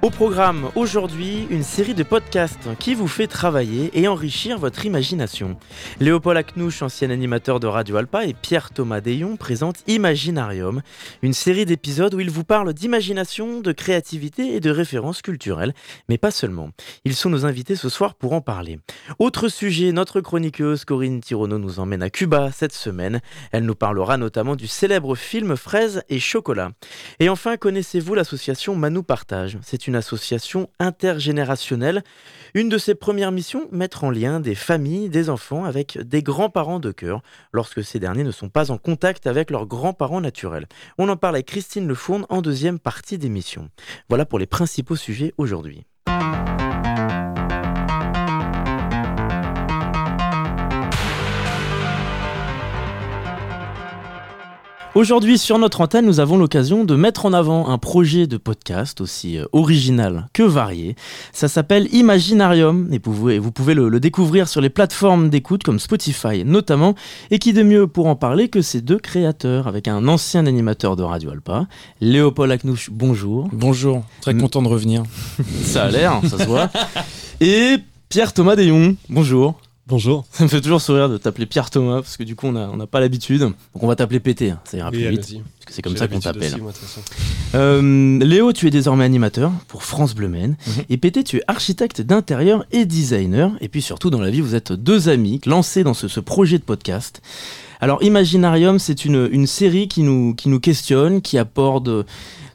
Au programme aujourd'hui, une série de podcasts qui vous fait travailler et enrichir votre imagination. Léopold Aknouche, ancien animateur de Radio Alpa, et Pierre-Thomas Deyon présentent Imaginarium, une série d'épisodes où ils vous parlent d'imagination, de créativité et de références culturelles, mais pas seulement. Ils sont nos invités ce soir pour en parler. Autre sujet, notre chroniqueuse Corinne Tirono nous emmène à Cuba cette semaine. Elle nous parlera notamment du célèbre film Fraises et chocolat. Et enfin, connaissez-vous l'association Manou Partage? Une association intergénérationnelle. Une de ses premières missions, mettre en lien des familles, des enfants avec des grands-parents de cœur, lorsque ces derniers ne sont pas en contact avec leurs grands-parents naturels. On en parle avec Christine Lefourne en deuxième partie d'émission. Voilà pour les principaux sujets aujourd'hui. Aujourd'hui, sur notre antenne, nous avons l'occasion de mettre en avant un projet de podcast aussi euh, original que varié. Ça s'appelle Imaginarium et vous pouvez, le, découvrir sur les plateformes d'écoute comme Spotify notamment. Et qui de mieux pour en parler que ces deux créateurs avec un ancien animateur de Radio Alpa, Léopold Aknouche, bonjour. Bonjour, très content de revenir. ça a l'air, ça se voit. Et Pierre Thomas Deyon, bonjour. Bonjour. Ça me fait toujours sourire de t'appeler Pierre Thomas, parce que du coup, on n'a pas l'habitude. Donc, on va t'appeler PT, hein. ça ira plus vite. Parce que c'est comme ça qu'on t'appelle. Euh, Léo, tu es désormais animateur pour France Bleu Maine. Mhm. Et PT, tu es architecte d'intérieur et designer. Et puis surtout, dans la vie, vous êtes deux amis lancés dans ce, projet de podcast. Alors, Imaginarium, c'est une, une série qui nous, qui nous questionne, qui apporte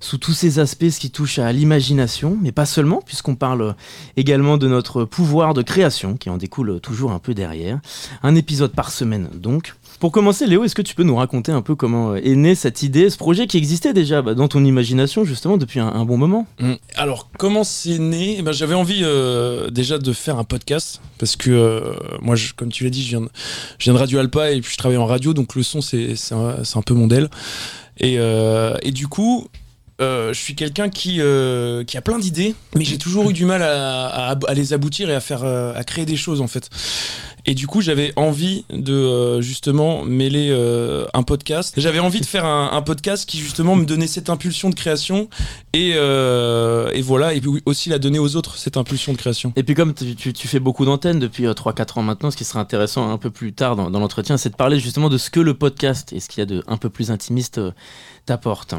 sous tous ces aspects, ce qui touche à l'imagination, mais pas seulement, puisqu'on parle également de notre pouvoir de création, qui en découle toujours un peu derrière. Un épisode par semaine donc. Pour commencer, Léo, est-ce que tu peux nous raconter un peu comment est née cette idée, ce projet qui existait déjà bah, dans ton imagination justement depuis un, bon moment? Mmh. Alors, comment c'est né? Eh ben, J'avais envie euh, déjà de faire un podcast parce que euh, moi, comme tu l'as dit, je viens, de, Radio Alpa et puis je travaille en radio, donc le son, c'est un, peu mon DEL. Et, euh, et du coup, je suis quelqu'un qui, euh, qui a plein d'idées, mais j'ai toujours eu du mal à, les aboutir et à faire euh, à créer des choses en fait. Et du coup, j'avais envie de justement mêler un podcast. J'avais envie de faire un, podcast qui justement me donnait cette impulsion de création et, voilà, et puis aussi la donner aux autres cette impulsion de création. Et puis comme tu, fais beaucoup d'antennes depuis 3-4 ans maintenant, ce qui serait intéressant un peu plus tard dans, dans l'entretien, c'est de parler justement de ce que le podcast et ce qu'il y a de un peu plus intimiste t'apporte.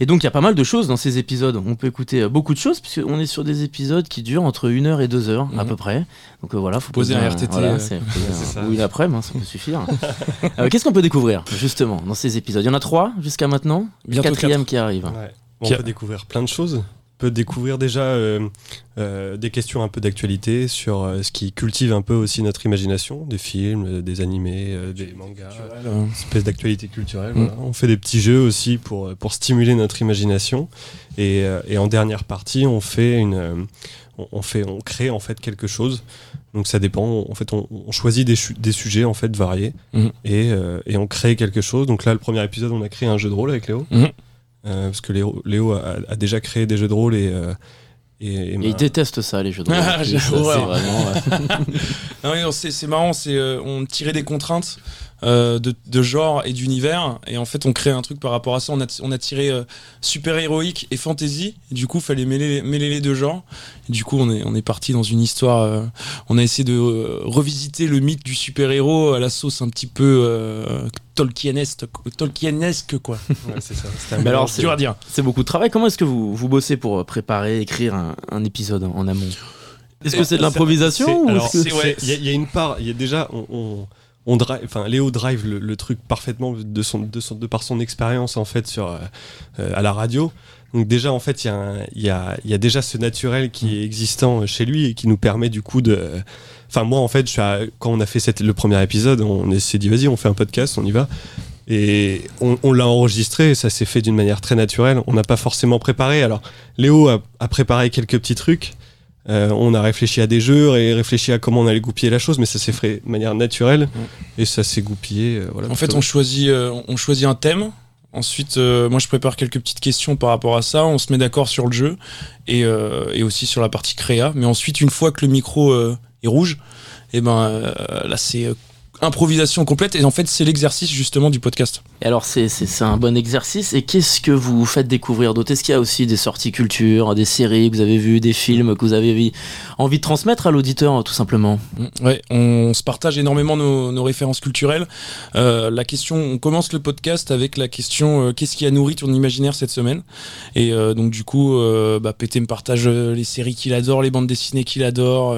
Et donc il y a pas mal de choses dans ces épisodes. On peut écouter euh, beaucoup de choses puisqu'on est sur des épisodes qui durent entre une heure et deux heures à mhm. peu près. Donc euh, voilà, faut poser un RTT. Voilà, ou une après, ça peut suffire. Euh, qu'est-ce qu'on peut découvrir justement dans ces épisodes? Il y en a trois jusqu'à maintenant? Bientôt quatrième qui arrive. On peut découvrir plein de choses peut découvrir déjà euh, euh, des questions un peu d'actualité sur euh, ce qui cultive un peu aussi notre imagination, des films, des animés, des mangas, une espèce d'actualité culturelle. Mm. On fait des petits jeux aussi pour, pour stimuler notre imagination. Et, et en dernière partie, on fait une, on, fait, on crée en fait quelque chose. Donc ça dépend. En fait, on, choisit des, des, sujets en fait variés mm. et, et, on crée quelque chose. Donc là, le premier épisode, on a créé un jeu de rôle avec Léo. Mm. Euh, parce que Léo, a, déjà créé des jeux de rôle et. Euh, et, il déteste ça, les jeux de rôle. Ah, c'est marrant, c'est on tirait des contraintes euh, de, genre et d'univers. Et en fait, on crée un truc par rapport à ça. On a, on a tiré euh, super héroïque et fantasy. Et du coup, il fallait mêler, mêler les deux genres. Et du coup, on est, on est parti dans une histoire. Euh, on a essayé de revisiter le mythe du super héros à la sauce un petit peu Tolkienesque, Tolkienesque quoi. c'est ça. Mais alors, c'est dur à dire. C'est beaucoup de travail. Comment est-ce que vous, vous bossez pour préparer, écrire un, épisode en, amont? Est-ce que c'est de l'improvisation Il y, a une part. Il y a déjà on on drive, enfin Léo drive le, truc parfaitement de son, de son, de par son expérience en fait sur euh, euh, à la radio. Donc déjà en fait il y, a, y, a, déjà ce naturel qui est existant chez lui et qui nous permet du coup de. Enfin moi en fait je quand on a fait le premier épisode, on s'est dit vas-y on fait un podcast, on y va. Et on, l'a enregistré, ça s'est fait d'une manière très naturelle. On n'a pas forcément préparé. Alors Léo a, a préparé quelques petits trucs. Euh, on a réfléchi à des jeux et réfléchi à comment on allait goupiller la chose, mais ça s'est fait de manière naturelle et ça s'est goupillé. Euh, voilà, En fait, on choisit, euh, on choisit un thème. Ensuite, euh, moi, je prépare quelques petites questions par rapport à ça. On se met d'accord sur le jeu et, euh, et aussi sur la partie créa. Mais ensuite, une fois que le micro est rouge, et ben euh, là, c'est euh, improvisation complète. Et en fait, c'est l'exercice justement du podcast. Et alors, c'est- un bon exercice. Et qu'est-ce que vous faites découvrir d'autres Est-ce qu'il y a aussi des sorties culture, des séries que vous avez vues, des films que vous avez vi- envie de transmettre à l'auditeur, tout simplement? Mm, Ouais, on se partage énormément nos, nos références culturelles. Euh, la question, on commence le podcast avec la question euh, qu'est-ce qui a nourri ton imaginaire cette semaine? Et euh, donc du coup, bah, Pété me partage les séries qu'il adore, les bandes dessinées qu'il adore.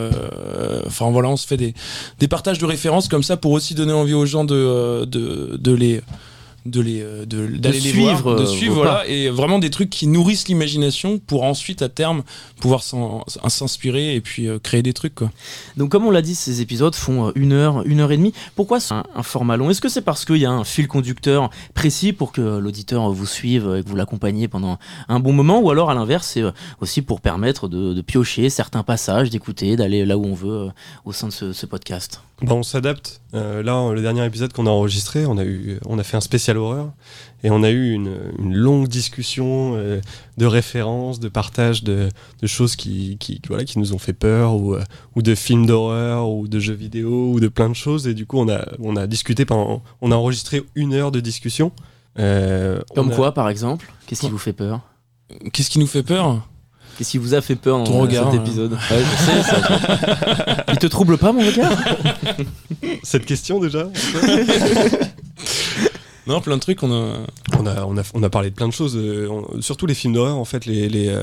Enfin voilà, on se fait des, des partages de références comme ça pour aussi donner envie aux gens de, euh, de, de les de les euh, d'aller les suivre, voir, de euh, suivre voilà et vraiment des trucs qui nourrissent l'imagination pour ensuite à terme pouvoir s'inspirer et puis créer des trucs quoi. Donc, comme on l'a dit, ces épisodes font une heure, une heure et demie. Pourquoi c'est un, un format long? Est-ce que c'est parce qu'il y a un fil conducteur précis pour que l'auditeur vous suive et que vous l'accompagniez pendant un bon moment? Ou alors, à l'inverse, c'est aussi pour permettre de, de piocher certains passages, d'écouter, d'aller là où on veut au sein de ce, ce podcast? Bah, on s'adapte. Euh, là, le dernier épisode qu'on a enregistré, on a, eu, on a fait un spécial horreur et on a eu une, une longue discussion euh, de références, de partage de, de choses qui, qui, voilà, qui nous ont fait peur ou, euh, ou de films d'horreur ou de jeux vidéo ou de plein de choses. Et du coup, on a, on a discuté pendant. On a enregistré une heure de discussion. Euh, Comme on a- quoi, par exemple Qu'est-ce qui vous fait peur? Qu'est-ce qui nous fait peur? Qu'est-ce qui vous a fait peur dans Ton regard, cet hein. épisode Ouais, je sais, ça. Il te trouble pas, mon regard? Cette question déjà? Non, plein de trucs. On a. on a, on, a, on a parlé de plein de choses, euh, on- surtout les films d'horreur en fait, les, les, euh,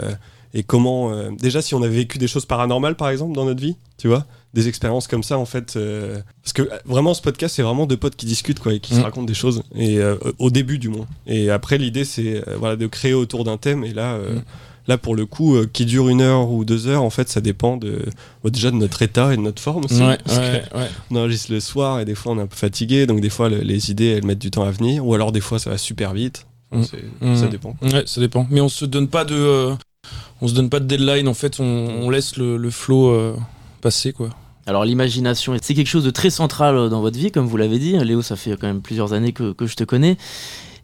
et comment. euh, déjà, si on avait vécu des choses paranormales par exemple dans notre vie, tu vois, des expériences comme ça en fait. euh, parce que vraiment, ce podcast, c'est vraiment deux potes qui discutent quoi, et qui se Mm. racontent des choses, et euh, au début du moins. Et après, l'idée, c'est euh, voilà, de créer autour d'un thème, et là. euh, Mm. Là, pour le coup, euh, qui dure une heure ou deux heures, en fait, ça dépend de, bon, déjà de notre état et de notre forme aussi. Ouais, Parce que- ouais, on enregistre le soir et des fois on est un peu fatigué, donc des fois le- les idées elles mettent du temps à venir, ou alors des fois ça va super vite. Mm. Mm. Ça dépend. Ouais, ça dépend. Mais on se donne pas de, euh, on se donne pas de deadline. En fait, on, on laisse le, le flow euh, passer, quoi. Alors l'imagination, c'est quelque chose de très central dans votre vie, comme vous l'avez dit. Léo, ça fait quand même plusieurs années que, que je te connais.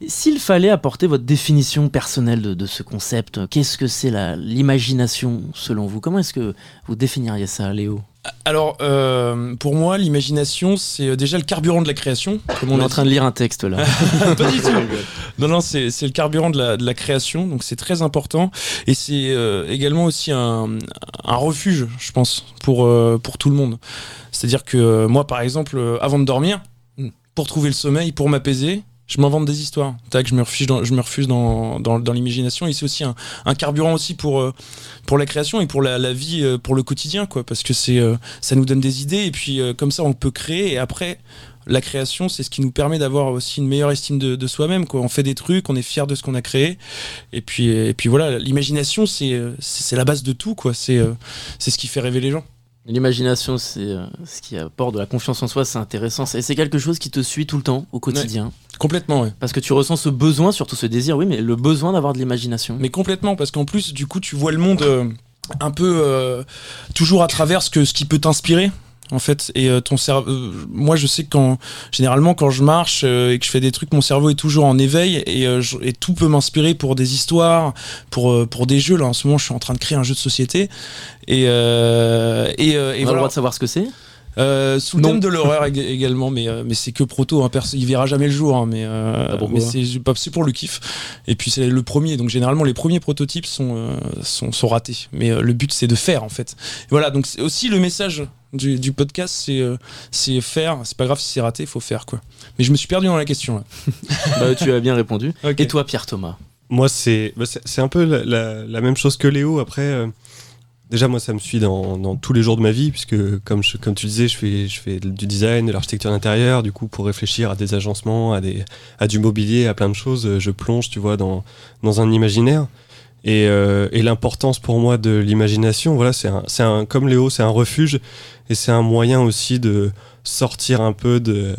S'il fallait apporter votre définition personnelle de, de ce concept, qu'est-ce que c'est l'imagination selon vous? Comment est-ce que vous définiriez ça, Léo? Alors, euh, pour moi, l'imagination, c'est euh, déjà le carburant de la création. Comme On on est en train de lire un texte là. Pas du tout. Non, non, c'est c'est le carburant de la, de la création, donc c'est très important. Et c'est euh, également aussi un, un refuge, je pense, pour, euh, pour tout le monde. C'est-à-dire que moi, par exemple, avant de dormir, pour trouver le sommeil, pour m'apaiser, je m'invente des histoires. Je me refuse dans, je me refuse dans, dans, l'imagination. Et c'est aussi un, carburant aussi pour, euh, pour la création et pour la, vie, euh, pour le quotidien, quoi. Parce que euh, ça nous donne des idées et puis comme ça, on peut créer. Et après, la création, c'est ce qui nous permet d'avoir aussi une meilleure estime de, soi-même. On fait des trucs, on est fier de ce qu'on a créé. Et puis, et puis voilà, l'imagination, c'est, la base de tout. Quoi. C'est ce qui fait rêver les gens. L'imagination, c'est euh, ce qui apporte de la confiance en soi, c'est intéressant. C'est c'est quelque chose qui te suit tout le temps, au quotidien. Complètement, ouais. Parce que tu ressens ce besoin, surtout ce désir, oui, mais le besoin d'avoir de l'imagination. Mais complètement, parce qu'en plus, du coup, tu vois le monde euh, un peu euh, toujours à travers ce, que, ce qui peut t'inspirer. En fait, et euh, ton cerveau, euh, moi je sais que quand généralement quand je marche euh, et que je fais des trucs, mon cerveau est toujours en éveil et, euh, je- et tout peut m'inspirer pour des histoires, pour euh, pour des jeux. Là en ce moment, je suis en train de créer un jeu de société et euh, et, euh, On a et le droit de savoir ce que c'est? Euh, sous le thème de l'horreur ég- également, mais, euh, mais c'est que proto, hein, il verra jamais le jour, hein, mais, euh, Ah, mais c'est pas- c'est pour le kiff. Et puis c'est le premier, donc généralement les premiers prototypes sont, euh, sont, sont ratés, mais euh, le but c'est de faire en fait. Voilà, donc c'est aussi le message du, du podcast, c'est euh, c'est faire, c'est pas grave si c'est raté, il faut faire quoi. Mais je me suis perdu dans la question là. Bah, Tu as bien répondu. Et toi, Pierre Thomas? Moi, c'est bah, un peu la, la- la même chose que Léo. Après, euh, déjà, moi, ça me suit dans, tous les jours de ma vie, puisque, comme, comme tu disais, je fais, je fais du design, de l'architecture d'intérieur. Du coup, pour réfléchir à des agencements, à, des, à du mobilier, à plein de choses, euh, je plonge, tu vois, dans, dans un imaginaire. Et, euh, et l'importance pour moi de l'imagination, voilà, c'est un, un, comme Léo, c'est un refuge et c'est un moyen aussi de sortir un peu de,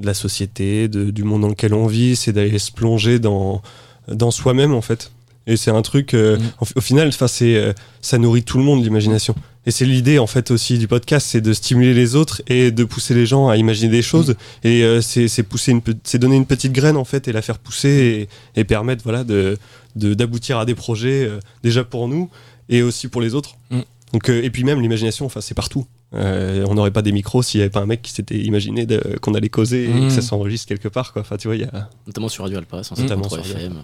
de la société, de- du monde dans lequel on vit, c'est d'aller se plonger dans, dans soi-même en fait. Et c'est un truc, euh, Mm. au, au final, enfin, c'est, euh, ça nourrit tout le monde, l'imagination. Et c'est l'idée, en fait, aussi du podcast, c'est de stimuler les autres et de pousser les gens à imaginer des choses. Et euh, c'est, c'est pousser une, c'est donner une petite graine, en fait, et la faire pousser et, et permettre, voilà, de, de- d'aboutir à des projets, euh, déjà pour nous et aussi pour les autres. Mm. Donc, euh, et puis même l'imagination, enfin, c'est partout. Euh, on n'aurait pas des micros s'il n'y avait pas un mec qui s'était imaginé de- qu'on allait causer et que ça s'enregistre quelque part. Quoi. Enfin, tu vois, il y a... Notamment sur Radio Alpa, Notamment 107.3 sur FM,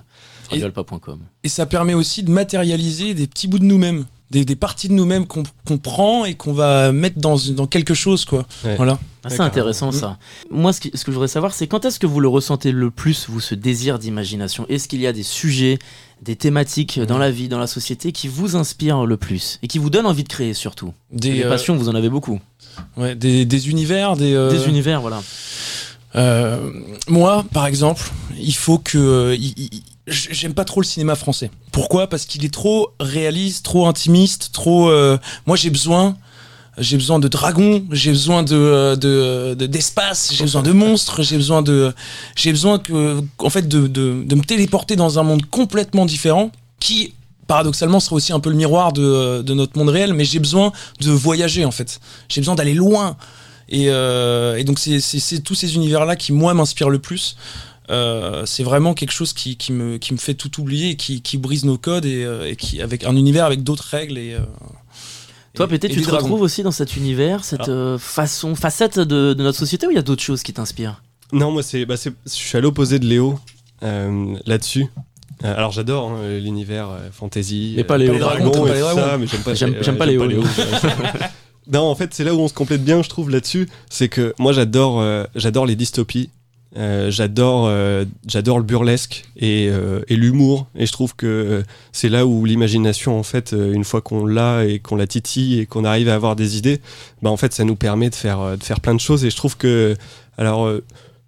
radioalpa.com. Et ça permet aussi de matérialiser des petits bouts de nous-mêmes, des, des parties de nous-mêmes qu'on qu'on prend et qu'on va mettre dans, dans quelque chose, quoi. Ouais. Voilà. Ah, c'est intéressant ça. Moi, ce, qui- ce que je voudrais savoir, c'est quand est-ce que vous le ressentez le plus, vous, ce désir d'imagination? Est-ce qu'il y a des sujets, des thématiques dans la vie, dans la société qui vous inspirent le plus et qui vous donnent envie de créer surtout? Des, Des euh, passions, vous en avez beaucoup. ouais, des, des univers, des. euh, Des univers, voilà. Euh, moi, par exemple, il faut que. euh, il- il- j- J'aime pas trop le cinéma français. Pourquoi? Parce qu'il est trop réaliste, trop intimiste, trop. euh, moi, j'ai besoin. J'ai besoin de dragons, j'ai besoin euh, de- de- d'espace, j'ai besoin de monstres, j'ai besoin de j'ai besoin que en fait de, de, de me téléporter dans un monde complètement différent qui paradoxalement sera aussi un peu le miroir de, de notre monde réel mais j'ai besoin de voyager en fait j'ai besoin d'aller loin et, euh, et donc c'est- c'est tous ces univers-là qui, moi, m'inspirent le plus. Euh, c'est vraiment quelque chose qui, qui me, qui me fait tout oublier, et qui, qui brise nos codes et, euh, et qui, avec un univers avec d'autres règles. Et, euh, Toi, peut-être, tu te dragons. retrouves aussi dans cet univers, cette euh, façon, facette de, de notre société ou il y a d'autres choses qui t'inspirent? Non, moi, c'est, bah, je suis à l'opposé de Léo euh, là-dessus. Euh, alors, j'adore hein, l'univers euh, fantasy. Mais pas Léo. les Pas les dragons pas ça, mais j'aime pas, J'aime- Léo. non, en fait, c'est là où on se complète bien, je trouve, là-dessus. C'est que moi, j'adore, euh, j'adore les dystopies. Euh, j'adore, euh, j'adore le burlesque et, euh, et l'humour. Et je trouve que c'est là où l'imagination, en fait, une fois qu'on l'a et qu'on la titille et qu'on arrive à avoir des idées, bah, en fait, ça nous permet de faire, de faire plein de choses. Et je trouve que, alors,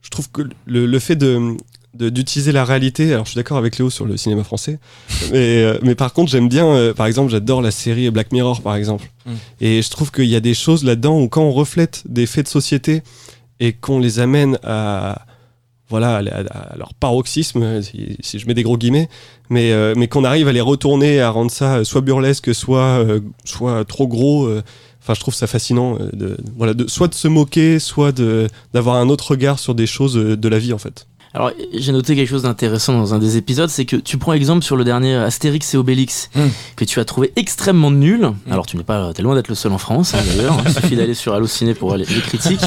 je trouve que le, le fait de de- d'utiliser la réalité. Alors, je suis d'accord avec Léo sur le cinéma français, mais, euh, mais par contre, j'aime bien, euh, par exemple, j'adore la série Black Mirror, par exemple. Mm. Et je trouve qu'il y a des choses là-dedans où quand on reflète des faits de société et qu'on les amène à voilà à, leur paroxysme, si, je mets des gros guillemets, mais, euh, mais qu'on arrive à les retourner, à rendre ça soit burlesque, soit, euh, soit trop gros. euh, Enfin, je trouve ça fascinant, euh, voilà, de, soit de se moquer, soit d'avoir un autre regard sur des choses euh, de la vie, en fait. Alors, j'ai noté quelque chose d'intéressant dans un des épisodes, c'est que tu prends exemple sur le dernier Astérix et Obélix, Mm. que tu as trouvé extrêmement nul. Alors, tu n'es pas, t'es loin d'être le seul en France, hein, d'ailleurs. Il suffit d'aller sur Allociné pour les, les critiques.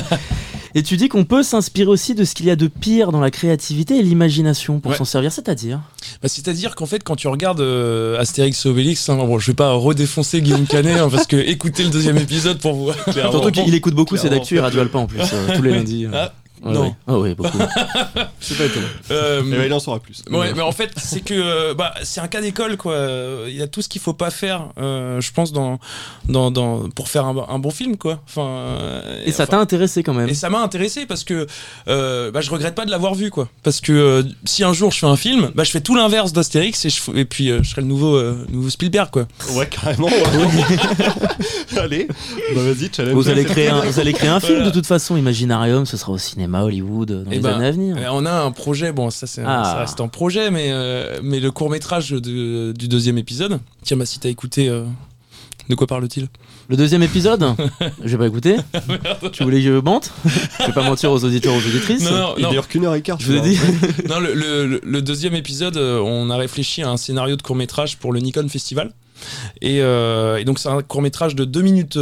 Et tu dis qu'on peut s'inspirer aussi de ce qu'il y a de pire dans la créativité et l'imagination pour Ouais. s'en servir, c'est-à-dire? Bah, C'est-à-dire qu'en fait, quand tu regardes euh, Astérix et Obélix, hein, bon, je vais pas redéfoncer Guillaume Canet hein, parce que écoutez le deuxième épisode pour vous. Surtout qu'il écoute beaucoup C'est d'actu et Radio Alpa en plus, euh, tous les lundis. Ah, Ouais, non. ouais. Ah oui, beaucoup. C'est pas étonnant. Euh, Et ben, il en saura plus. Ouais, mais en fait, c'est que euh, bah, c'est un cas d'école, quoi. Il y a tout ce qu'il faut pas faire, euh, je pense, dans, dans, dans, pour faire un, un bon film, quoi. Enfin, euh, Et ça enfin, t'a intéressé quand même et ça m'a intéressé parce que euh, bah, je regrette pas de l'avoir vu, quoi. Parce que euh, si un jour je fais un film, bah, je fais tout l'inverse d'Astérix et, je, f- et puis euh, je serai le nouveau, euh, nouveau Spielberg, quoi. Ouais, carrément. ouais. Allez, bah, vas-y, challenge. Vous allez créer un, vous allez créer un film Voilà. de toute façon, Imaginarium, ce sera au cinéma, Hollywood, dans Eh les ben, années à venir. Euh, on a un projet, bon, ça, c'est, Ah. ça reste en projet, mais, euh, mais le court métrage du deuxième épisode. Tiens, bah, si t'as écouté, euh, de quoi parle-t-il? Le deuxième épisode? Je vais pas écouter. tu voulais que je mente Je vais pas mentir aux auditeurs, aux auditrices. Non, non, Il non. dure qu'une heure et quart. Je vous l'ai dit. Non, le, le- le deuxième épisode, euh, on a réfléchi à un scénario de court métrage pour le Nikon Festival. Et, euh, et donc, c'est un court métrage de 2 minutes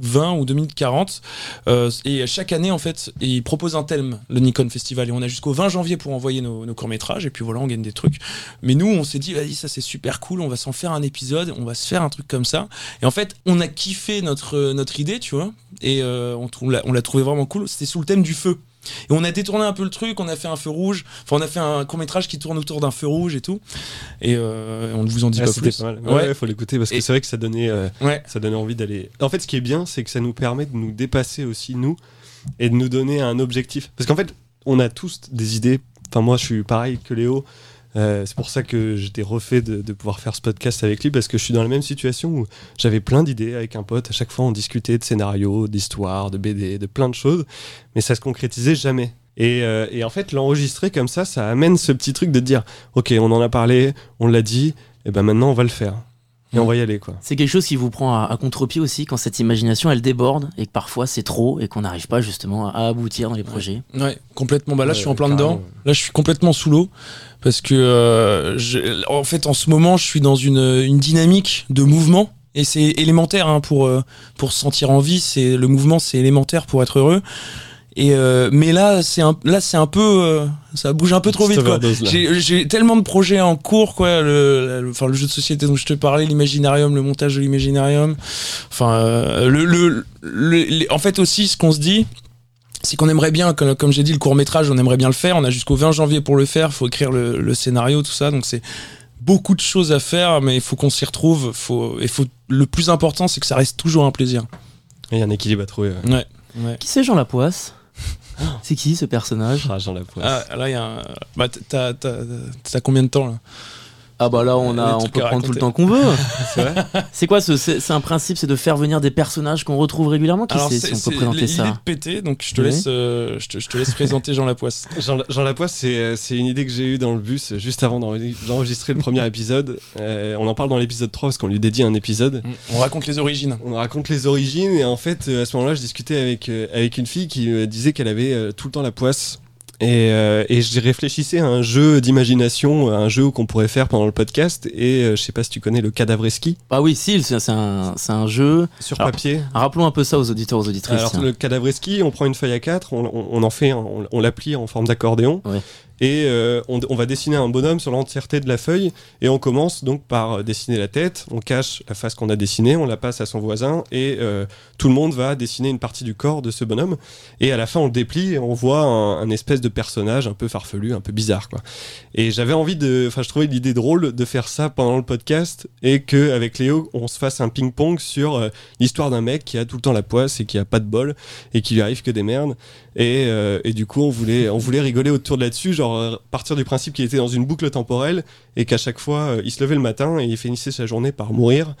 euh, 20 ou 2 minutes 40. Euh, et chaque année, en fait, ils proposent un thème, le Nikon Festival. Et on a jusqu'au 20 janvier pour envoyer nos, nos courts métrages. Et puis voilà, on gagne des trucs. Mais nous, on s'est dit, vas-y, ça c'est super cool, on va s'en faire un épisode, on va se faire un truc comme ça. Et en fait, on a kiffé notre, notre idée, tu vois. Et euh, on l'a trouvé vraiment cool. C'était sous le thème du feu. Et on a détourné un peu le truc, on a fait un feu rouge, enfin on a fait un court métrage qui tourne autour d'un feu rouge et tout. Et euh, on ne vous en dit Ah, pas plus. pas mal. Ouais. Ouais, faut l'écouter parce que Et- c'est vrai que ça donnait, euh, Ouais. ça donnait envie d'aller. En fait, ce qui est bien, c'est que ça nous permet de nous dépasser aussi nous et de nous donner un objectif. Parce qu'en fait, on a tous des idées. Enfin, moi, je suis pareil que Léo. Euh, c'est pour ça que j'étais refait de, pouvoir faire ce podcast avec lui parce que je suis dans la même situation où j'avais plein d'idées avec un pote. À chaque fois, on discutait de scénarios, d'histoires, de BD, de plein de choses, mais ça se concrétisait jamais. Et, euh, et en fait, l'enregistrer comme ça, ça amène ce petit truc de dire Ok, on en a parlé, on l'a dit, et ben maintenant on va le faire. Et on va y aller quoi. C'est quelque chose qui vous prend à, à contre-pied aussi quand cette imagination elle déborde et que parfois c'est trop et qu'on n'arrive pas justement à aboutir dans les projets. Ouais, complètement. Bah là, Ouais, je suis en plein carrément. dedans. Là, je suis complètement sous l'eau parce que, euh, en fait, en ce moment, je suis dans une, une dynamique de mouvement et c'est élémentaire hein, pour euh, pour se sentir en vie. C'est le mouvement, c'est élémentaire pour être heureux. Et euh, mais là, c'est un là, c'est un peu, euh, ça bouge un peu trop vite. Quoi. J'ai tellement de projets en cours, quoi. Le, le- enfin, le jeu de société dont je te parlais, l'imaginarium, le montage de l'imaginarium. Enfin, euh, le, le, en fait aussi, ce qu'on se dit, c'est qu'on aimerait bien, comme, comme j'ai dit, le court métrage, on aimerait bien le faire. On a jusqu'au 20 janvier pour le faire. Faut écrire le, le scénario, tout ça. Donc c'est beaucoup de choses à faire, mais il faut qu'on s'y retrouve. Faut, et faut, le plus important, c'est que ça reste toujours un plaisir. Il y a un équilibre à trouver. ouais. Ouais. ouais. Qui c'est Jean Lapoisse C'est qui ce personnage? Ah, Jean Lapoisse. Ah, là, il y a un... bah, t'as, t'as, t'as combien de temps là? Ah bah là on Des a on peut prendre tout le temps qu'on veut. C'est vrai C'est quoi ce c'est c'est un principe c'est de faire venir des personnages qu'on retrouve régulièrement? Qui c'est si on peut présenter l'idée ça? de péter, donc je te Oui. laisse, euh, je, te, je te laisse présenter Jean Lapoisse. Jean, Jean Lapoisse, c'est euh, c'est une idée que j'ai eue dans le bus euh, juste avant d'enre- d'enregistrer le premier épisode. Euh, on en parle dans l'épisode 3 parce qu'on lui dédie un épisode. On raconte les origines. On raconte les origines et en fait, euh, à ce moment-là, je discutais avec, euh, avec une fille qui me disait qu'elle avait euh, tout le temps la poisse. Et, euh, et je réfléchissais à un jeu d'imagination, un jeu qu'on pourrait faire pendant le podcast. Et euh, je sais pas si tu connais le cadavreski Ah oui si c'est un c'est un jeu. sur Alors, papier. Rappelons un peu ça aux auditeurs aux auditrices. Alors le cadavreski, on prend une feuille à 4, on, on- on en fait, on, on la plie en forme d'accordéon, Ouais. Et euh, on, on va dessiner un bonhomme sur l'entièreté de la feuille, et on commence donc par euh, dessiner la tête, on cache la face qu'on a dessinée, on la passe à son voisin, et euh, tout le monde va dessiner une partie du corps de ce bonhomme, et à la fin on le déplie et on voit un, espèce de personnage un peu farfelu, un peu bizarre quoi. Et j'avais envie de, enfin je trouvais l'idée drôle de faire ça pendant le podcast, et que avec Léo on se fasse un ping-pong sur euh, l'histoire d'un mec qui a tout le temps la poisse et qui a pas de bol et qui lui arrive que des merdes. Et, euh, et du coup, on voulait, on voulait rigoler autour de là-dessus, genre euh, partir du principe qu'il était dans une boucle temporelle et qu'à chaque fois, euh, il se levait le matin et il finissait sa journée par mourir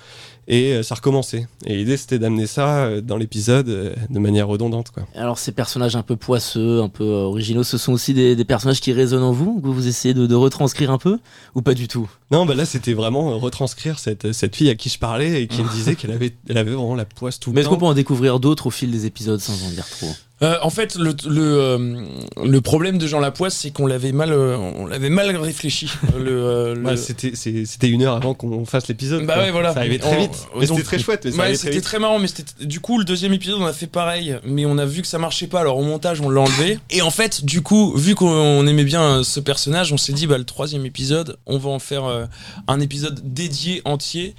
et euh, ça recommençait. Et l'idée, c'était d'amener ça euh, dans l'épisode euh, de manière redondante, quoi. Alors ces personnages un peu poisseux, un peu euh, originaux, ce sont aussi des, des personnages qui résonnent en vous, que vous essayez de, de retranscrire un peu ou pas du tout? Non, bah là, c'était vraiment euh, retranscrire cette, cette fille à qui je parlais et qui me disait qu'elle avait, elle avait vraiment la poisse tout Mais le est-ce qu'on temps. peut en découvrir d'autres au fil des épisodes sans en dire trop? Euh, en fait, le, le, euh, le problème de Jean Lapoisse, c'est qu'on l'avait mal, euh, on l'avait mal réfléchi. le, euh, le- Ouais, c'était, une heure avant qu'on fasse l'épisode. Bah ouais, voilà. Ça arrivait très On- vite. Mais c'était très chouette, mais ça Ouais, arrivait très c'était très marrant, mais c'était du coup le deuxième épisode on a fait pareil, mais on a vu que ça marchait pas, alors au montage on l'a enlevé. Et en fait, du coup, vu qu'on aimait bien euh, ce personnage, on s'est dit bah le troisième épisode, on va en faire euh, un épisode dédié entier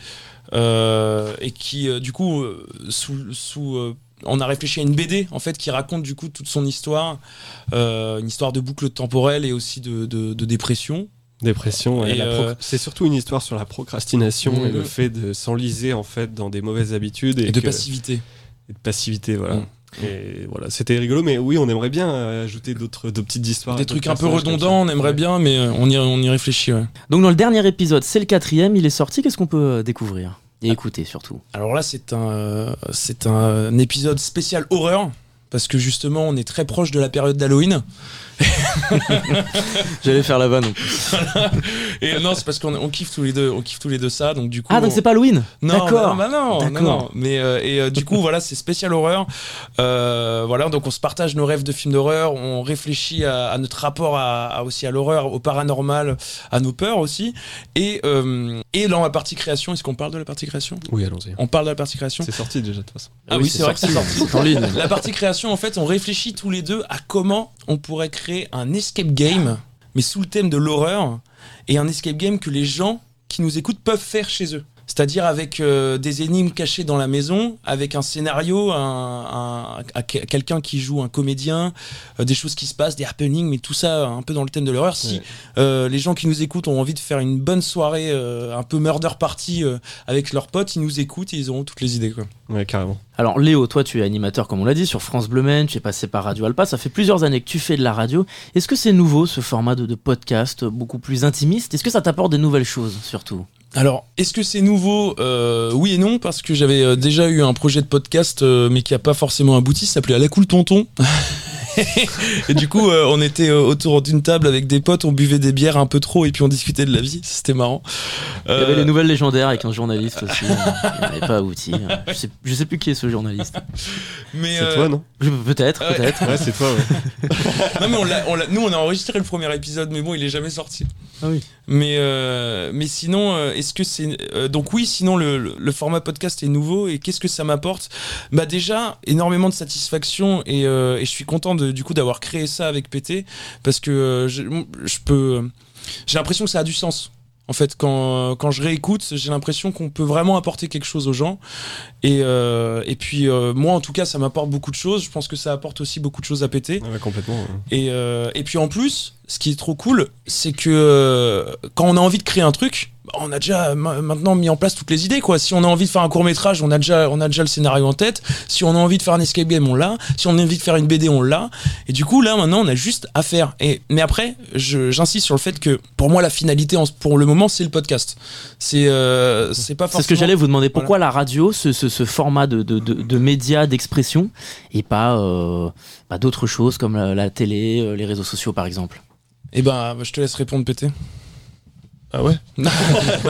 euh, et qui euh, du coup euh, sous, sous euh, on a réfléchi à une BD en fait qui raconte du coup toute son histoire, euh, une histoire de boucle temporelle et aussi de, de- de dépression. Dépression, Et euh, c'est surtout une histoire sur la procrastination et le fait de s'enliser en fait dans des mauvaises habitudes et, Et, de que- passivité. et de passivité, voilà. Mhm. Et voilà, c'était rigolo, mais oui, on aimerait bien euh, ajouter d'autres, de petites histoires, Des trucs un peu redondants, on aimerait Ouais. bien, mais euh, on y, on y réfléchit. ouais. Donc dans le dernier épisode, c'est le quatrième, il est sorti, qu'est-ce qu'on peut découvrir et écouter surtout? Alors là, c'est un, euh, c'est un épisode spécial horreur. Parce que justement, on est très proche de la période d'Halloween. J'allais faire la vanne. Et euh, non, c'est parce qu'on on kiffe tous les deux, on kiffe tous les deux ça. Donc du coup, Ah donc on- c'est pas Halloween Non, D'accord. bah non, bah non, D'accord. non, non. Mais euh, et euh, du coup, voilà, c'est spécial horreur. Euh, voilà, donc on se partage nos rêves de films d'horreur. On réfléchit à, à notre rapport à, à- aussi à l'horreur, au paranormal, à nos peurs aussi. Et euh, et dans la partie création, est-ce qu'on parle de la partie création? Oui, allons-y. On parle de la partie création? C'est sorti déjà de toute façon. Ah oui, c'est vrai que c'est sorti. C'est en ligne. La partie création, en fait, on réfléchit tous les deux à comment on pourrait créer un escape game, mais sous le thème de l'horreur, et un escape game que les gens qui nous écoutent peuvent faire chez eux. C'est-à-dire avec euh, des énigmes cachées dans la maison, avec un scénario, un, un- quelqu'un qui joue un comédien, euh, des choses qui se passent, des happenings, mais tout ça un peu dans le thème de l'horreur. Si Ouais. euh, les gens qui nous écoutent ont envie de faire une bonne soirée, euh, un peu murder party euh, avec leurs potes, ils nous écoutent et ils auront toutes les idées. Quoi. Ouais, carrément. Alors Léo, toi tu es animateur comme on l'a dit sur France Bleu Maine, tu es passé par Radio Alpa, ça fait plusieurs années que tu fais de la radio. Est-ce que c'est nouveau ce format de, de podcast beaucoup plus intimiste? Est-ce que ça t'apporte des nouvelles choses surtout? Alors, est-ce que c'est nouveau? Euh, Oui et non, parce que j'avais euh, déjà eu un projet de podcast, euh, mais qui n'a pas forcément abouti, ça s'appelait À la cool tonton. et du coup, euh, on était autour d'une table avec des potes, on buvait des bières un peu trop et puis on discutait de la vie. C'était marrant. Il y avait les nouvelles légendaires avec un journaliste aussi. Il n'avait pas abouti. Je sais, je sais plus qui est ce journaliste. Mais C'est euh, toi, non? Peut-être, Ouais. peut-être. Ouais, c'est toi, ouais. non, mais on l'a- on l'a- nous, on a enregistré le premier épisode, mais bon, il est jamais sorti. Ah. Mais, euh, mais sinon, euh, est-ce que c'est. euh, donc, oui, sinon, le, le- format podcast est nouveau et qu'est-ce que ça m'apporte? Bah, déjà, énormément de satisfaction et, et je suis content de, du coup d'avoir créé ça avec PT parce que je, je peux. J'ai l'impression que ça a du sens. En fait, quand, quand je réécoute, j'ai l'impression qu'on peut vraiment apporter quelque chose aux gens. Et, euh, et puis, euh, moi, en tout cas, ça m'apporte beaucoup de choses. Je pense que ça apporte aussi beaucoup de choses à péter. Ouais, complètement. ouais. Et, euh, et puis en plus, ce qui est trop cool, c'est que quand on a envie de créer un truc, on a déjà ma- maintenant mis en place toutes les idées. Quoi. Si on a envie de faire un court métrage, on a, déjà, on a déjà le scénario en tête. Si on a envie de faire un escape game, on l'a. Si on a envie de faire une BD, on l'a. Et du coup, là, maintenant, on a juste à faire. Et, mais après, j'insiste sur le fait que pour moi, la finalité, pour le moment, c'est le podcast. C'est euh, c'est pas C'est forcément... ce que j'allais vous demander. Pourquoi la radio, ce, ce- ce format de, de, de, de média, d'expression, et pas, euh, pas d'autres choses comme la, la télé, euh, les réseaux sociaux par exemple? Eh ben, je te laisse répondre, péter. Ah ouais Bah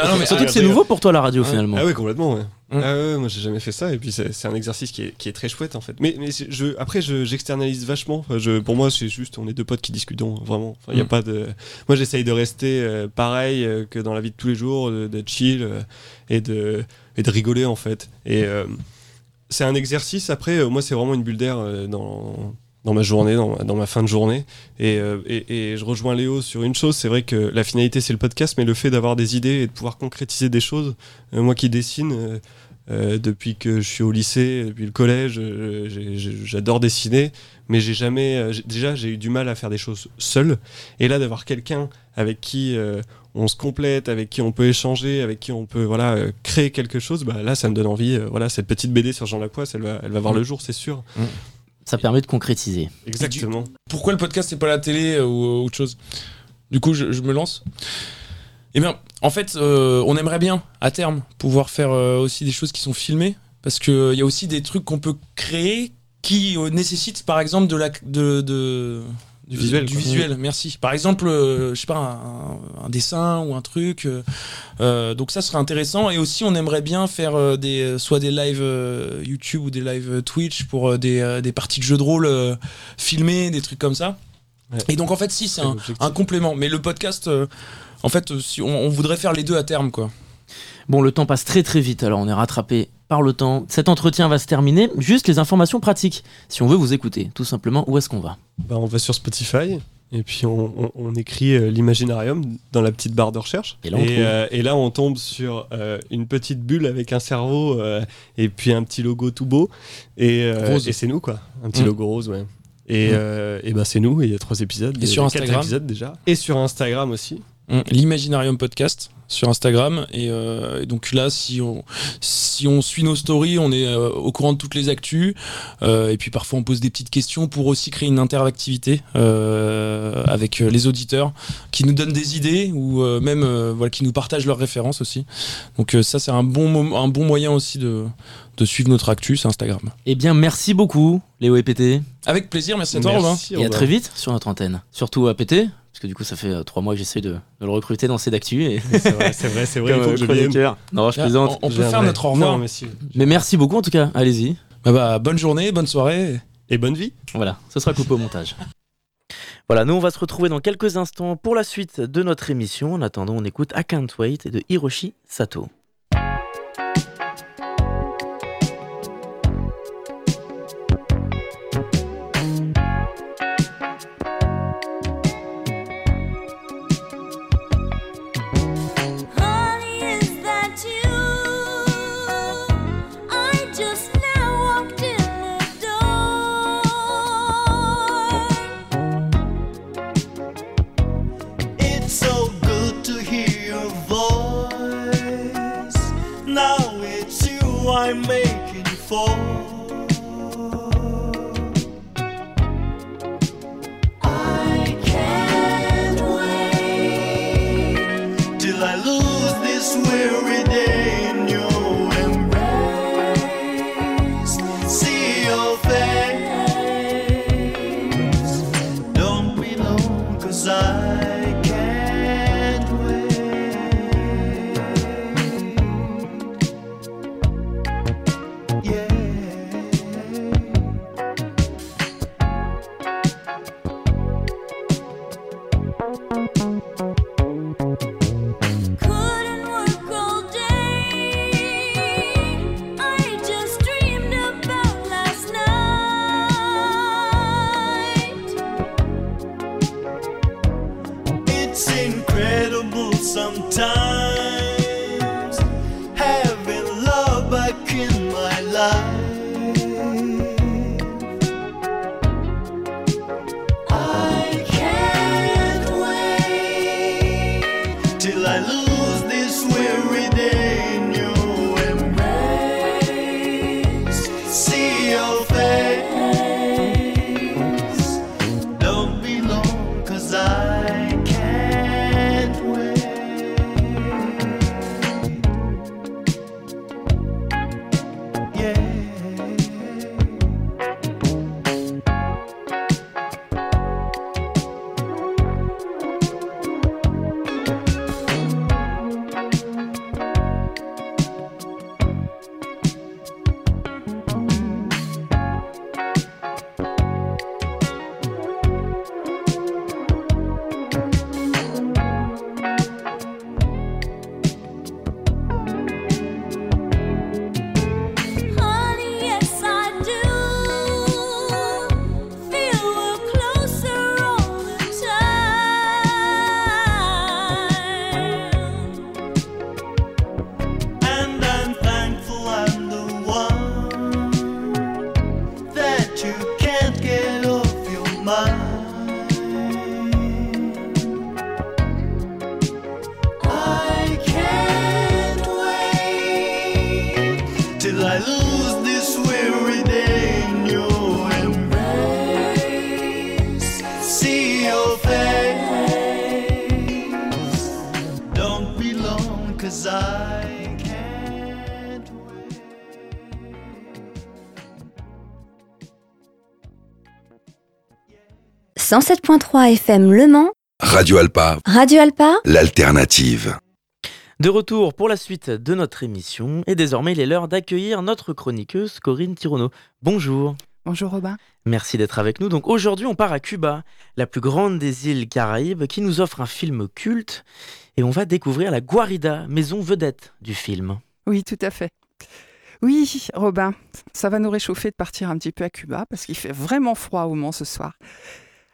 non, mais Surtout que c'est regardez. nouveau pour toi la radio finalement. Ah ouais, complètement, ouais. Mm. Ah ouais, moi j'ai jamais fait ça et puis c'est c'est un exercice qui est, qui est très chouette en fait. Mais, mais c'est- je, après je- j'externalise vachement. Enfin, je, pour moi c'est juste on est deux potes qui discutons vraiment. Il y a Mm. pas de. Moi j'essaye de rester euh, pareil euh, que dans la vie de tous les jours, de- d'être chill euh, et de et de rigoler en fait. Et euh, c'est un exercice. Après euh, moi c'est vraiment une bulle d'air euh, dans dans ma journée, dans, ma- dans ma fin de journée. Et, euh, et, et je rejoins Léo sur une chose, c'est vrai que la finalité c'est le podcast, mais le fait d'avoir des idées et de pouvoir concrétiser des choses, euh, moi qui dessine, euh, depuis que je suis au lycée, depuis le collège, j'adore dessiner, mais j'ai jamais. déjà, j'ai eu du mal à faire des choses seul. Et là, d'avoir quelqu'un avec qui on se complète, avec qui on peut échanger, avec qui on peut voilà euh, créer quelque chose, bah, là, ça me donne envie. euh, voilà, cette petite BD sur Jean Lapoisse, elle va, elle va voir Mm. le jour, c'est sûr. Ça permet de concrétiser. Exactement. pourquoi le podcast n'est pas la télé euh, ou euh, autre chose? Du coup, je, je me lance. Eh bien, en fait, euh, on aimerait bien, à terme, pouvoir faire euh, aussi des choses qui sont filmées, parce qu'il y a aussi des trucs qu'on peut créer qui euh, nécessitent, par exemple, de la, de, de- Du visuel, Du quoi. visuel, merci. Par exemple, euh, je sais pas, un, un dessin ou un truc. euh, euh, donc ça serait intéressant. Et aussi, on aimerait bien faire euh, des, soit des lives euh, YouTube ou des lives euh, Twitch pour euh, des, euh, des parties de jeux de rôle euh, filmées, des trucs comme ça. Ouais. Et donc en fait, si, c'est un, complément. Mais le podcast, euh, en fait, si on, on voudrait faire les deux à terme, quoi. Bon, le temps passe très très vite, alors on est rattrapé par le temps. Cet entretien va se terminer. Juste les informations pratiques. Si on veut vous écouter, tout simplement, où est-ce qu'on va Bah, on va sur Spotify. Et puis on, on- on écrit euh, l'imaginarium dans la petite barre de recherche. Et là, on euh, et là, on tombe sur euh, une petite bulle avec un cerveau et puis un petit logo tout beau. Et, et c'est nous, quoi. Un petit Mm. logo rose, ouais. Et, Mm. euh, et ben c'est nous, il y a trois épisodes. Et sur quatre Instagram épisodes déjà. Et sur Instagram aussi. Hum, L'Imaginarium Podcast sur Instagram. Et, euh, et donc là, si on, si on suit nos stories, on est euh, au courant de toutes les actus. Euh, et puis parfois, on pose des petites questions pour aussi créer une interactivité euh, avec les auditeurs qui nous donnent des idées ou euh, même euh, voilà, qui nous partagent leurs références aussi. Donc euh, ça, c'est un bon, un bon moyen aussi de, de suivre notre actu, c'est Instagram. Eh bien, merci beaucoup, Léo et. Avec plaisir, merci à toi, Robin. Merci, Et à très vite sur notre antenne. Surtout à Pété, parce que du coup, ça fait euh, trois mois que j'essaie de, de le recruter dans ces d'actu. Et... C'est vrai, c'est vrai, c'est vrai. il faut Comme, que je euh, vienne. Non, je plaisante. on, on peut faire notre au revoir. Non, mais si. Mais merci beaucoup en tout cas. Allez-y. Bah, bah, bonne journée, bonne soirée. Et bonne vie. Voilà, ce sera coupé au montage. Voilà, nous on va se retrouver dans quelques instants pour la suite de notre émission. En attendant, on écoute I Can't Wait de Hiroshi Sato. 107.3 FM Le Mans, Radio Alpa, Radio Alpa, l'alternative. De retour pour la suite de notre émission, et désormais il est l'heure d'accueillir notre chroniqueuse Corinne Tirono. Bonjour. Bonjour Robin. Merci d'être avec nous. Donc aujourd'hui, on part à Cuba, la plus grande des îles Caraïbes, qui nous offre un film culte. Et on va découvrir la Guarida, maison vedette du film. Oui, tout à fait. Oui, Robin, ça va nous réchauffer de partir un petit peu à Cuba parce qu'il fait vraiment froid au Mans ce soir.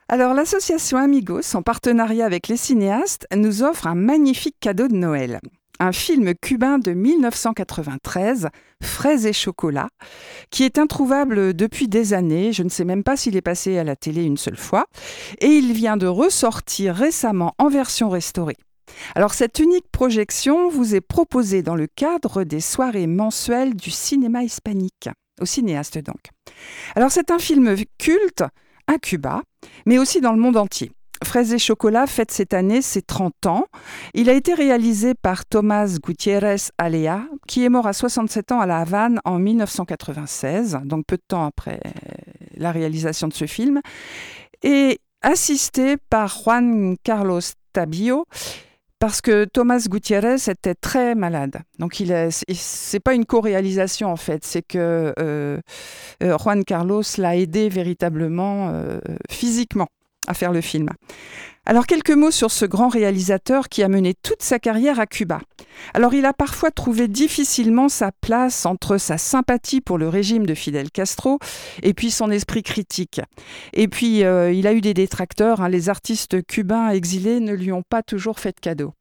Alors, l'association Amigos, en partenariat avec les cinéastes, nous offre un magnifique cadeau de Noël. Un film cubain de 1993, Fraises et chocolat, qui est introuvable depuis des années. Je ne sais même pas s'il est passé à la télé une seule fois. Et il vient de ressortir récemment en version restaurée. Alors cette unique projection vous est proposée dans le cadre des soirées mensuelles du cinéma hispanique, au cinéaste donc. Alors c'est un film culte à Cuba, mais aussi dans le monde entier. Fraises et chocolat fête cette année ses 30 ans. Il a été réalisé par Tomás Gutiérrez Alea, qui est mort à 67 ans à La Havane en 1996, donc peu de temps après la réalisation de ce film, et assisté par Juan Carlos Tabio, parce que Thomas Gutiérrez était très malade. Donc il est, c'est pas une co-réalisation en fait, c'est que euh, euh, Juan Carlos l'a aidé véritablement euh, physiquement à faire le film. Alors quelques mots sur ce grand réalisateur qui a mené toute sa carrière à Cuba. Alors il a parfois trouvé difficilement sa place entre sa sympathie pour le régime de Fidel Castro et puis son esprit critique. Et puis euh, il a eu des détracteurs, hein. les artistes cubains exilés ne lui ont pas toujours fait de cadeaux.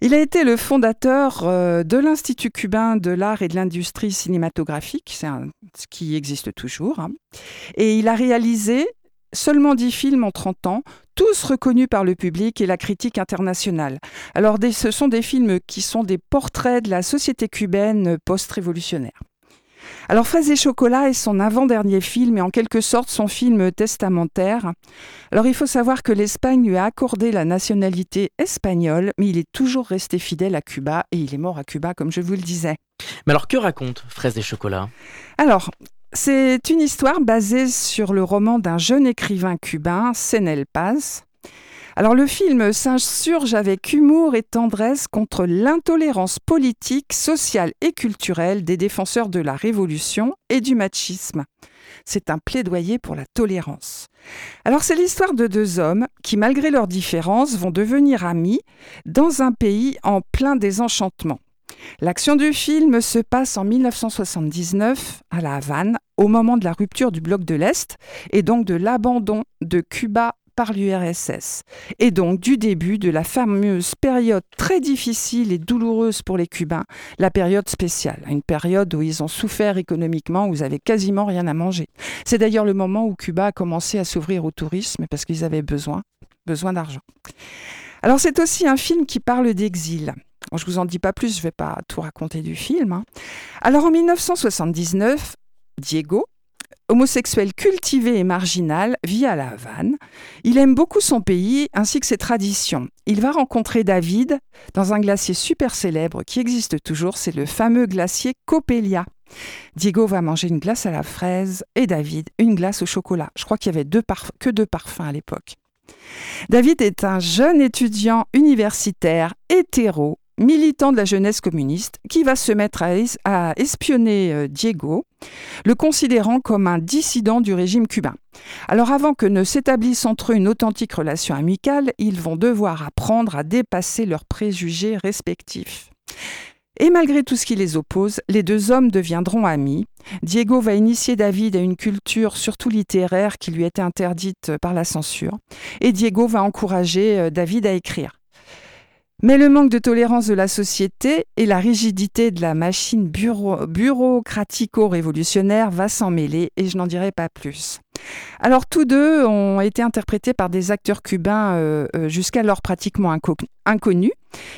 Il a été le fondateur euh, de l'Institut cubain de l'art et de l'industrie cinématographique, c'est ce qui existe toujours, hein. et il a réalisé seulement 10 films en 30 ans, tous reconnus par le public et la critique internationale. Alors des- ce sont des films qui sont des portraits de la société cubaine post-révolutionnaire. Alors Fraises et chocolat est son avant-dernier film et en quelque sorte son film testamentaire. Alors il faut savoir que l'Espagne lui a accordé la nationalité espagnole, mais il est toujours resté fidèle à Cuba et il est mort à Cuba comme je vous le disais. Mais alors que raconte Fraises et chocolat? Alors, c'est une histoire basée sur le roman d'un jeune écrivain cubain, Senel Paz. Alors le film s'insurge avec humour et tendresse contre l'intolérance politique, sociale et culturelle des défenseurs de la révolution et du machisme. C'est un plaidoyer pour la tolérance. Alors c'est l'histoire de deux hommes qui, malgré leurs différences, vont devenir amis dans un pays en plein désenchantement. L'action du film se passe en 1979 à La Havane, au moment de la rupture du bloc de l'Est et donc de l'abandon de Cuba par l'URSS, et donc du début de la fameuse période très difficile et douloureuse pour les Cubains, la période spéciale, une période où ils ont souffert économiquement, où ils avaient quasiment rien à manger. C'est d'ailleurs le moment où Cuba a commencé à s'ouvrir au tourisme parce qu'ils avaient besoin, besoin d'argent. Alors c'est aussi un film qui parle d'exil. Bon, je vous en dis pas plus, je vais pas tout raconter du film. hein. Alors en 1979, Diego, homosexuel cultivé et marginal, vit à La Havane. Il aime beaucoup son pays ainsi que ses traditions. Il va rencontrer David dans un glacier super célèbre qui existe toujours, c'est le fameux glacier Copelia. Diego va manger une glace à la fraise et David une glace au chocolat. Je crois qu'il y avait que deux parfums à l'époque. David est un jeune étudiant universitaire hétéro, militant de la jeunesse communiste, qui va se mettre à, es- à espionner euh, Diego, le considérant comme un dissident du régime cubain. Alors avant que ne s'établisse entre eux une authentique relation amicale, ils vont devoir apprendre à dépasser leurs préjugés respectifs. Et malgré tout ce qui les oppose, les deux hommes deviendront amis. Diego va initier David à une culture surtout littéraire qui lui était interdite par la censure. Et Diego va encourager euh, David à écrire. Mais le manque de tolérance de la société et la rigidité de la machine bureau- bureaucratico-révolutionnaire va s'en mêler et je n'en dirai pas plus. Alors tous deux ont été interprétés par des acteurs cubains euh, euh, jusqu'alors pratiquement inco- inconnus.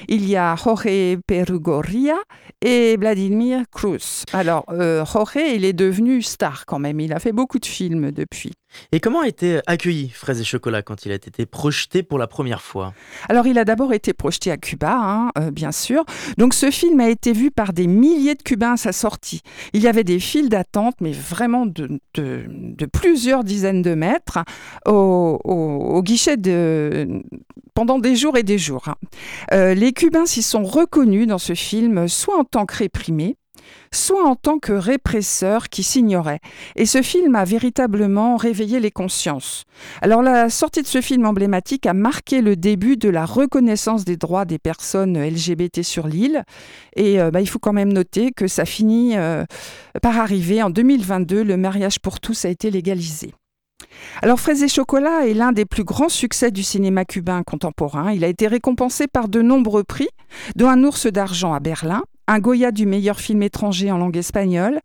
Il y a Jorge Perugorria et Vladimir Cruz. Alors euh, Jorge, il est devenu star quand même. Il a fait beaucoup de films depuis. Et comment a été accueilli Fraises et Chocolat quand il a été projeté pour la première fois? Alors, il a d'abord été projeté à Cuba, hein, euh, bien sûr. Donc, ce film a été vu par des milliers de Cubains à sa sortie. Il y avait des files d'attente, mais vraiment de, de- de plusieurs dizaines de mètres, au, au- au guichet de, pendant des jours et des jours. hein. Euh, les Cubains s'y sont reconnus dans ce film, soit en tant que réprimés, soit en tant que répresseurs qui s'ignoraient. Et ce film a véritablement réveillé les consciences. Alors la sortie de ce film emblématique a marqué le début de la reconnaissance des droits des personnes LGBT sur l'île. Et euh, bah, il faut quand même noter que ça finit euh, par arriver. En 2022, le mariage pour tous a été légalisé. Alors Fraises et Chocolat est l'un des plus grands succès du cinéma cubain contemporain. Il a été récompensé par de nombreux prix, dont un ours d'argent à Berlin, un Goya du meilleur film étranger en langue espagnole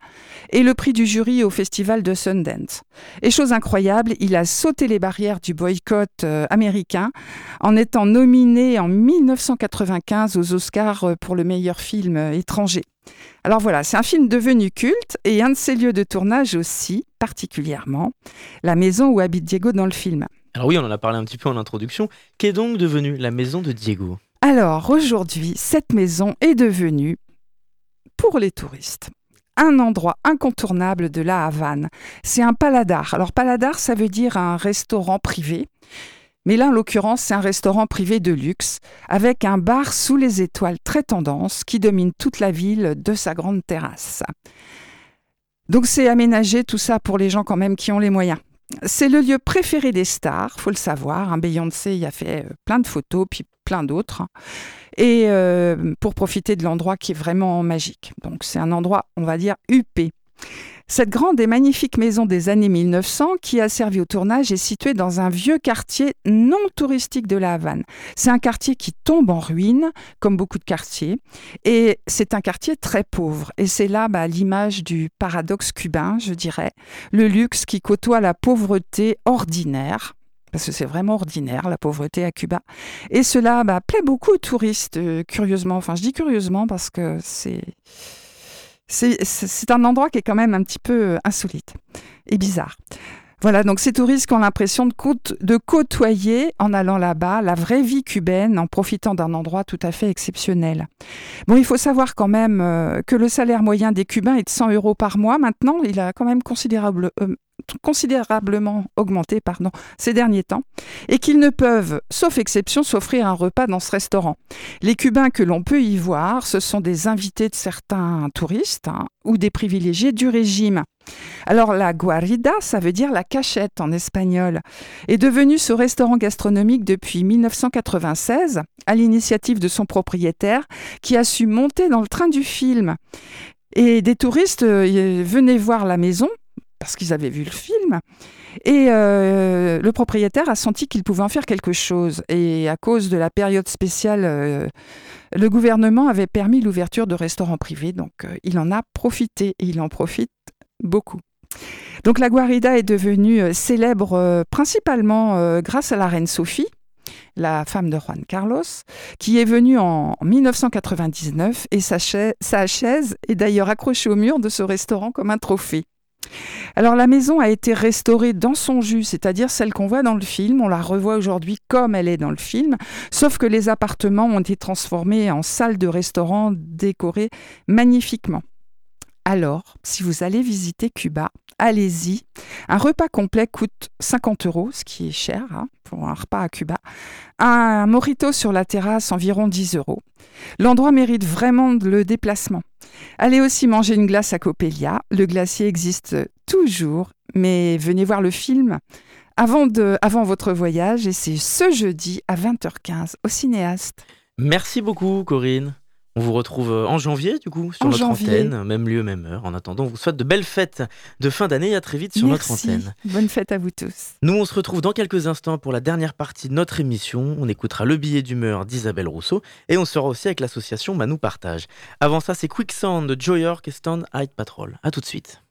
et le prix du jury au festival de Sundance. Et chose incroyable, il a sauté les barrières du boycott euh, américain en étant nominé en 1995 aux Oscars euh, pour le meilleur film euh, étranger. Alors voilà, c'est un film devenu culte et un de ses lieux de tournage aussi, particulièrement, la maison où habite Diego dans le film. Alors oui, on en a parlé un petit peu en introduction. Qu'est donc devenue la maison de Diego? Alors aujourd'hui, cette maison est devenue, pour les touristes, un endroit incontournable de la Havane. C'est un paladar. Alors paladar, ça veut dire un restaurant privé. Mais là, en l'occurrence, c'est un restaurant privé de luxe, avec un bar sous les étoiles très tendance qui domine toute la ville de sa grande terrasse. Donc c'est aménagé tout ça pour les gens quand même qui ont les moyens. C'est le lieu préféré des stars, faut le savoir. Un Beyoncé y a fait euh, plein de photos, puis plein d'autres. Et euh, pour profiter de l'endroit qui est vraiment magique. Donc c'est un endroit, on va dire, huppé. Cette grande et magnifique maison des années 1900 qui a servi au tournage est située dans un vieux quartier non touristique de la Havane. C'est un quartier qui tombe en ruine, comme beaucoup de quartiers, et c'est un quartier très pauvre. Et c'est là bah, l'image du paradoxe cubain, je dirais, le luxe qui côtoie la pauvreté ordinaire. Parce que c'est vraiment ordinaire, la pauvreté à Cuba. Et cela bah, plaît beaucoup aux touristes, euh, curieusement. Enfin, je dis curieusement parce que c'est c'est un endroit qui est quand même un petit peu euh, insolite et bizarre. Voilà, donc ces touristes ont l'impression de, côtoyer, en allant là-bas, la vraie vie cubaine, en profitant d'un endroit tout à fait exceptionnel. Bon, il faut savoir quand même euh, que le salaire moyen des Cubains est de 100 euros par mois. Maintenant, il a quand même euh, considérablement augmenté ces derniers temps, et qu'ils ne peuvent, sauf exception, s'offrir un repas dans ce restaurant. Les Cubains que l'on peut y voir, ce sont des invités de certains touristes hein, ou des privilégiés du régime. Alors la guarida, ça veut dire la cachette en espagnol, est devenu ce restaurant gastronomique depuis 1996 à l'initiative de son propriétaire qui a su monter dans le train du film. Et des touristes euh, venaient voir la maison parce qu'ils avaient vu le film. Et euh, le propriétaire a senti qu'il pouvait en faire quelque chose. Et à cause de la période spéciale, euh, le gouvernement avait permis l'ouverture de restaurants privés. Donc il en a profité et il en profite beaucoup. Donc la guarida est devenue euh, célèbre euh, principalement euh, grâce à la reine Sophie, la femme de Juan Carlos, qui est venue en 1999 et sa chaise, sa chaise est d'ailleurs accrochée au mur de ce restaurant comme un trophée. Alors la maison a été restaurée dans son jus, c'est-à-dire celle qu'on voit dans le film. On la revoit aujourd'hui comme elle est dans le film, sauf que les appartements ont été transformés en salles de restaurant décorées magnifiquement. Alors, si vous allez visiter Cuba, allez-y. Un repas complet coûte 50 euros, ce qui est cher hein, pour un repas à Cuba. Un mojito sur la terrasse, environ 10 euros. L'endroit mérite vraiment le déplacement. Allez aussi manger une glace à Coppelia. Le glacier existe toujours, mais venez voir le film avant, avant votre voyage et c'est ce jeudi à 20h15 au cinéaste. Merci beaucoup, Corinne. On vous retrouve euh, en janvier, du coup, sur En notre janvier. antenne, même lieu, même heure. En attendant, on vous souhaite de belles fêtes de fin d'année et à très vite sur notre antenne. Bonne fête à vous tous. Nous, on se retrouve dans quelques instants pour la dernière partie de notre émission. On écoutera le billet d'humeur d'Isabelle Rousseau et on sera aussi avec l'association Manou Partage. Avant ça, c'est Quicksand de Joy York et Stand Hide Patrol. A tout de suite.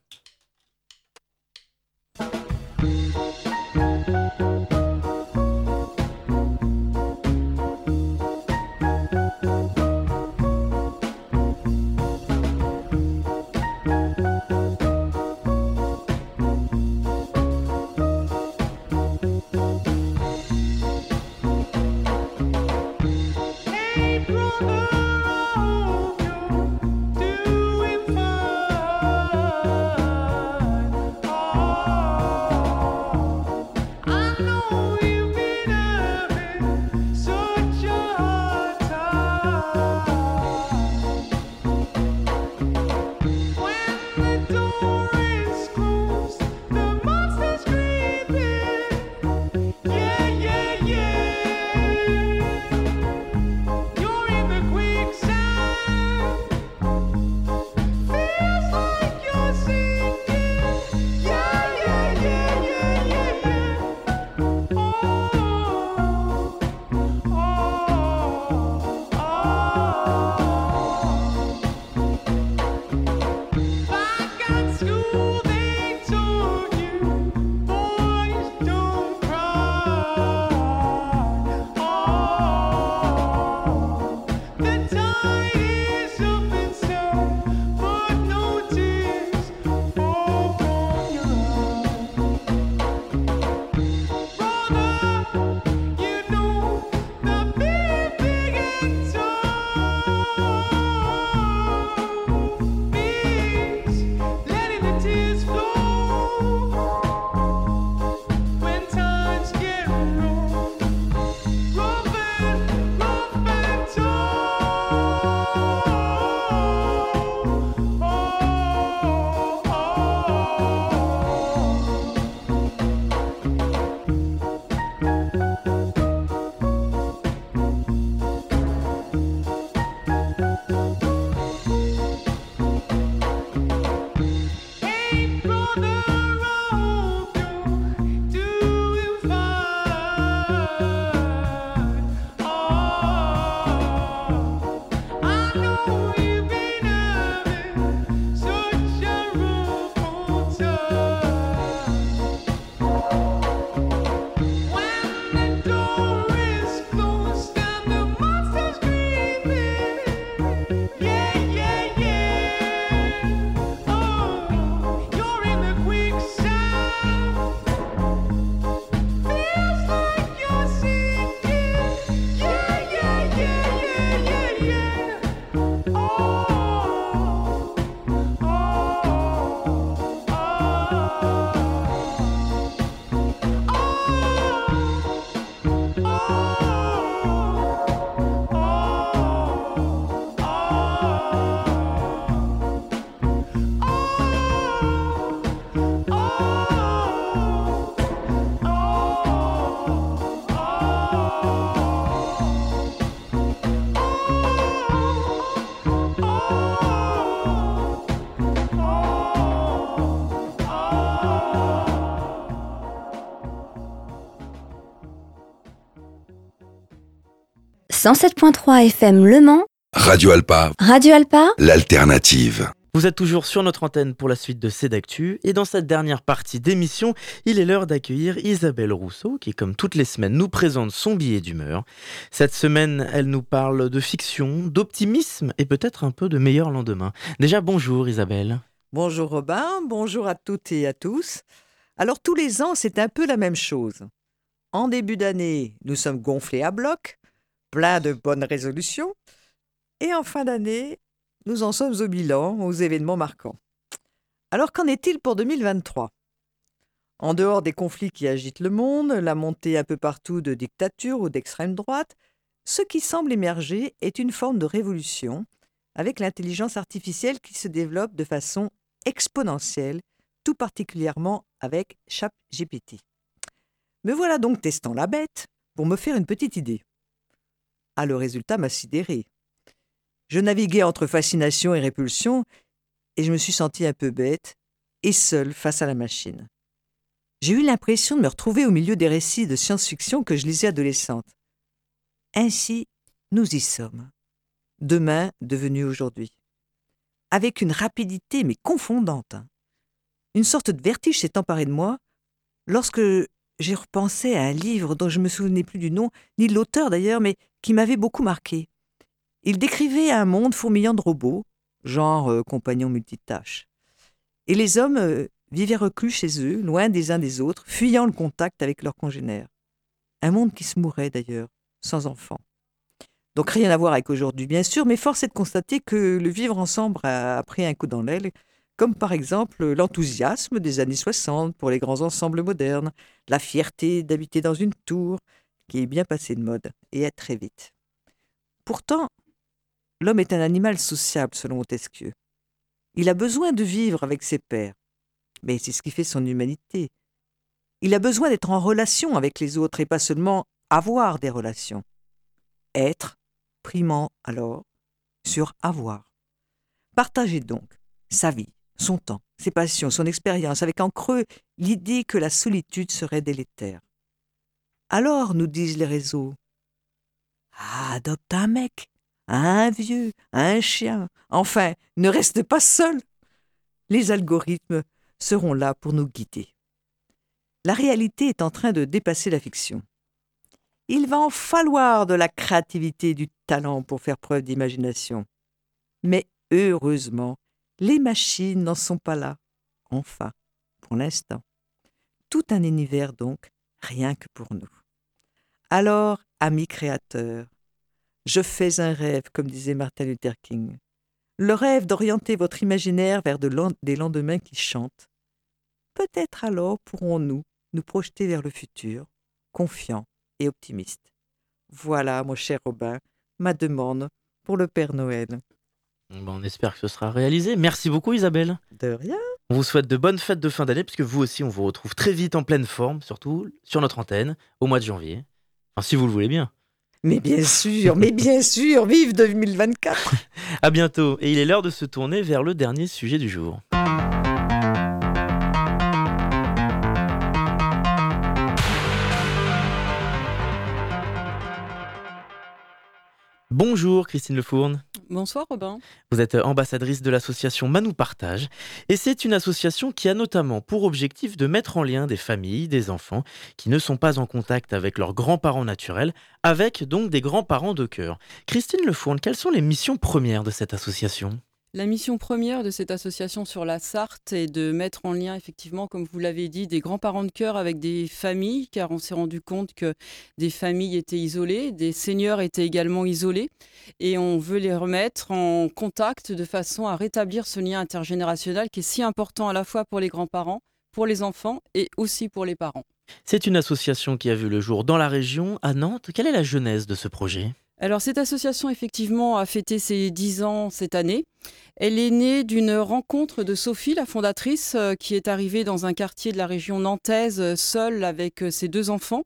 107.3 FM Le Mans, Radio Alpa, Radio Alpa, l'alternative. Vous êtes toujours sur notre antenne pour la suite de Cédactu et dans cette dernière partie d'émission, il est l'heure d'accueillir Isabelle Rousseau qui, comme toutes les semaines, nous présente son billet d'humeur. Cette semaine, elle nous parle de fiction, d'optimisme et peut-être un peu de meilleur lendemain. Déjà, bonjour Isabelle. Bonjour Robin, bonjour à toutes et à tous. Alors tous les ans, c'est un peu la même chose. En début d'année, nous sommes gonflés à bloc, plein de bonnes résolutions. Et en fin d'année, nous en sommes au bilan, aux événements marquants. Alors qu'en est-il pour 2023 En dehors des conflits qui agitent le monde, la montée un peu partout de dictatures ou d'extrême droite, ce qui semble émerger est une forme de révolution avec l'intelligence artificielle qui se développe de façon exponentielle, tout particulièrement avec ChatGPT. Me voilà donc testant la bête pour me faire une petite idée. Ah, le résultat m'a sidéré. Je naviguais entre fascination et répulsion, et je me suis senti un peu bête et seul face à la machine. J'ai eu l'impression de me retrouver au milieu des récits de science-fiction que je lisais adolescente. Ainsi, nous y sommes. Demain devenu aujourd'hui. Avec une rapidité mais confondante. Une sorte de vertige s'est emparé de moi lorsque j'ai repensé à un livre dont je ne me souvenais plus du nom, ni de l'auteur d'ailleurs, mais qui m'avait beaucoup marqué. Il décrivait un monde fourmillant de robots, genre euh, compagnons multitâches. Et les hommes euh, vivaient reclus chez eux, loin des uns des autres, fuyant le contact avec leurs congénères. Un monde qui se mourait d'ailleurs, sans enfants. Donc rien à voir avec aujourd'hui, bien sûr, mais force est de constater que le vivre ensemble a a pris un coup dans l'aile, comme par exemple l'enthousiasme des années 60 pour les grands ensembles modernes, la fierté d'habiter dans une tour, qui est bien passée de mode, et à très vite. Pourtant, l'homme est un animal sociable selon Montesquieu. Il a besoin de vivre avec ses pairs, mais c'est ce qui fait son humanité. Il a besoin d'être en relation avec les autres et pas seulement avoir des relations. Être, primant alors, sur avoir. Partagez donc sa vie, son temps, ses passions, son expérience, avec en creux l'idée que la solitude serait délétère. Alors, nous disent les réseaux, ah, adopte un mec, un vieux, un chien, enfin, ne reste pas seul. Les algorithmes seront là pour nous guider. La réalité est en train de dépasser la fiction. Il va en falloir de la créativité du talent pour faire preuve d'imagination. Mais heureusement, les machines n'en sont pas là. Enfin, pour l'instant. Tout un univers donc, rien que pour nous. Alors, amis créateurs, je fais un rêve, comme disait Martin Luther King. Le rêve d'orienter votre imaginaire vers des lendemains qui chantent. Peut-être alors pourrons-nous nous projeter vers le futur, confiants et optimistes. Voilà, mon cher Robin, ma demande pour le Père Noël. Bon, on espère que ce sera réalisé. Merci beaucoup Isabelle. De rien. On vous souhaite de bonnes fêtes de fin d'année puisque vous aussi on vous retrouve très vite en pleine forme, surtout sur notre antenne au mois de janvier. Enfin, si vous le voulez bien. Mais bien sûr, mais bien sûr, vive 2024 À bientôt et il est l'heure de se tourner vers le dernier sujet du jour. Bonjour Christine Lefourne. Bonsoir Robin. Vous êtes ambassadrice de l'association Manou Partage et c'est une association qui a notamment pour objectif de mettre en lien des familles, des enfants qui ne sont pas en contact avec leurs grands-parents naturels, avec donc des grands-parents de cœur. Christine Lefourne, quelles sont les missions premières de cette association? La mission première de cette association sur la Sarthe est de mettre en lien, effectivement, comme vous l'avez dit, des grands-parents de cœur avec des familles, car on s'est rendu compte que des familles étaient isolées, des seniors étaient également isolés, et on veut les remettre en contact de façon à rétablir ce lien intergénérationnel qui est si important à la fois pour les grands-parents, pour les enfants et aussi pour les parents. C'est une association qui a vu le jour dans la région, à Nantes. Quelle est la genèse de ce projet? Alors cette association effectivement a fêté ses 10 ans cette année. Elle est née d'une rencontre de Sophie, la fondatrice, euh, qui est arrivée dans un quartier de la région nantaise euh, seule avec euh, ses deux enfants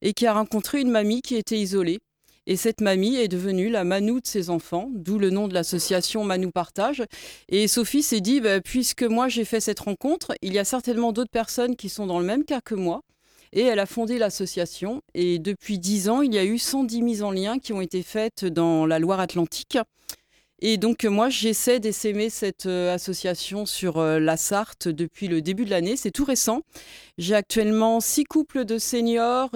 et qui a rencontré une mamie qui était isolée. Et cette mamie est devenue la Manou de ses enfants, d'où le nom de l'association Manou Partage. Et Sophie s'est dit, bah, puisque moi j'ai fait cette rencontre, il y a certainement d'autres personnes qui sont dans le même cas que moi. Et elle a fondé l'association. Et depuis 10 ans, il y a eu 110 mises en lien qui ont été faites dans la Loire-Atlantique. Et donc, euh, moi, j'essaie d'essaimer cette euh, association sur euh, la Sarthe depuis le début de l'année. C'est tout récent. J'ai actuellement six couples de seniors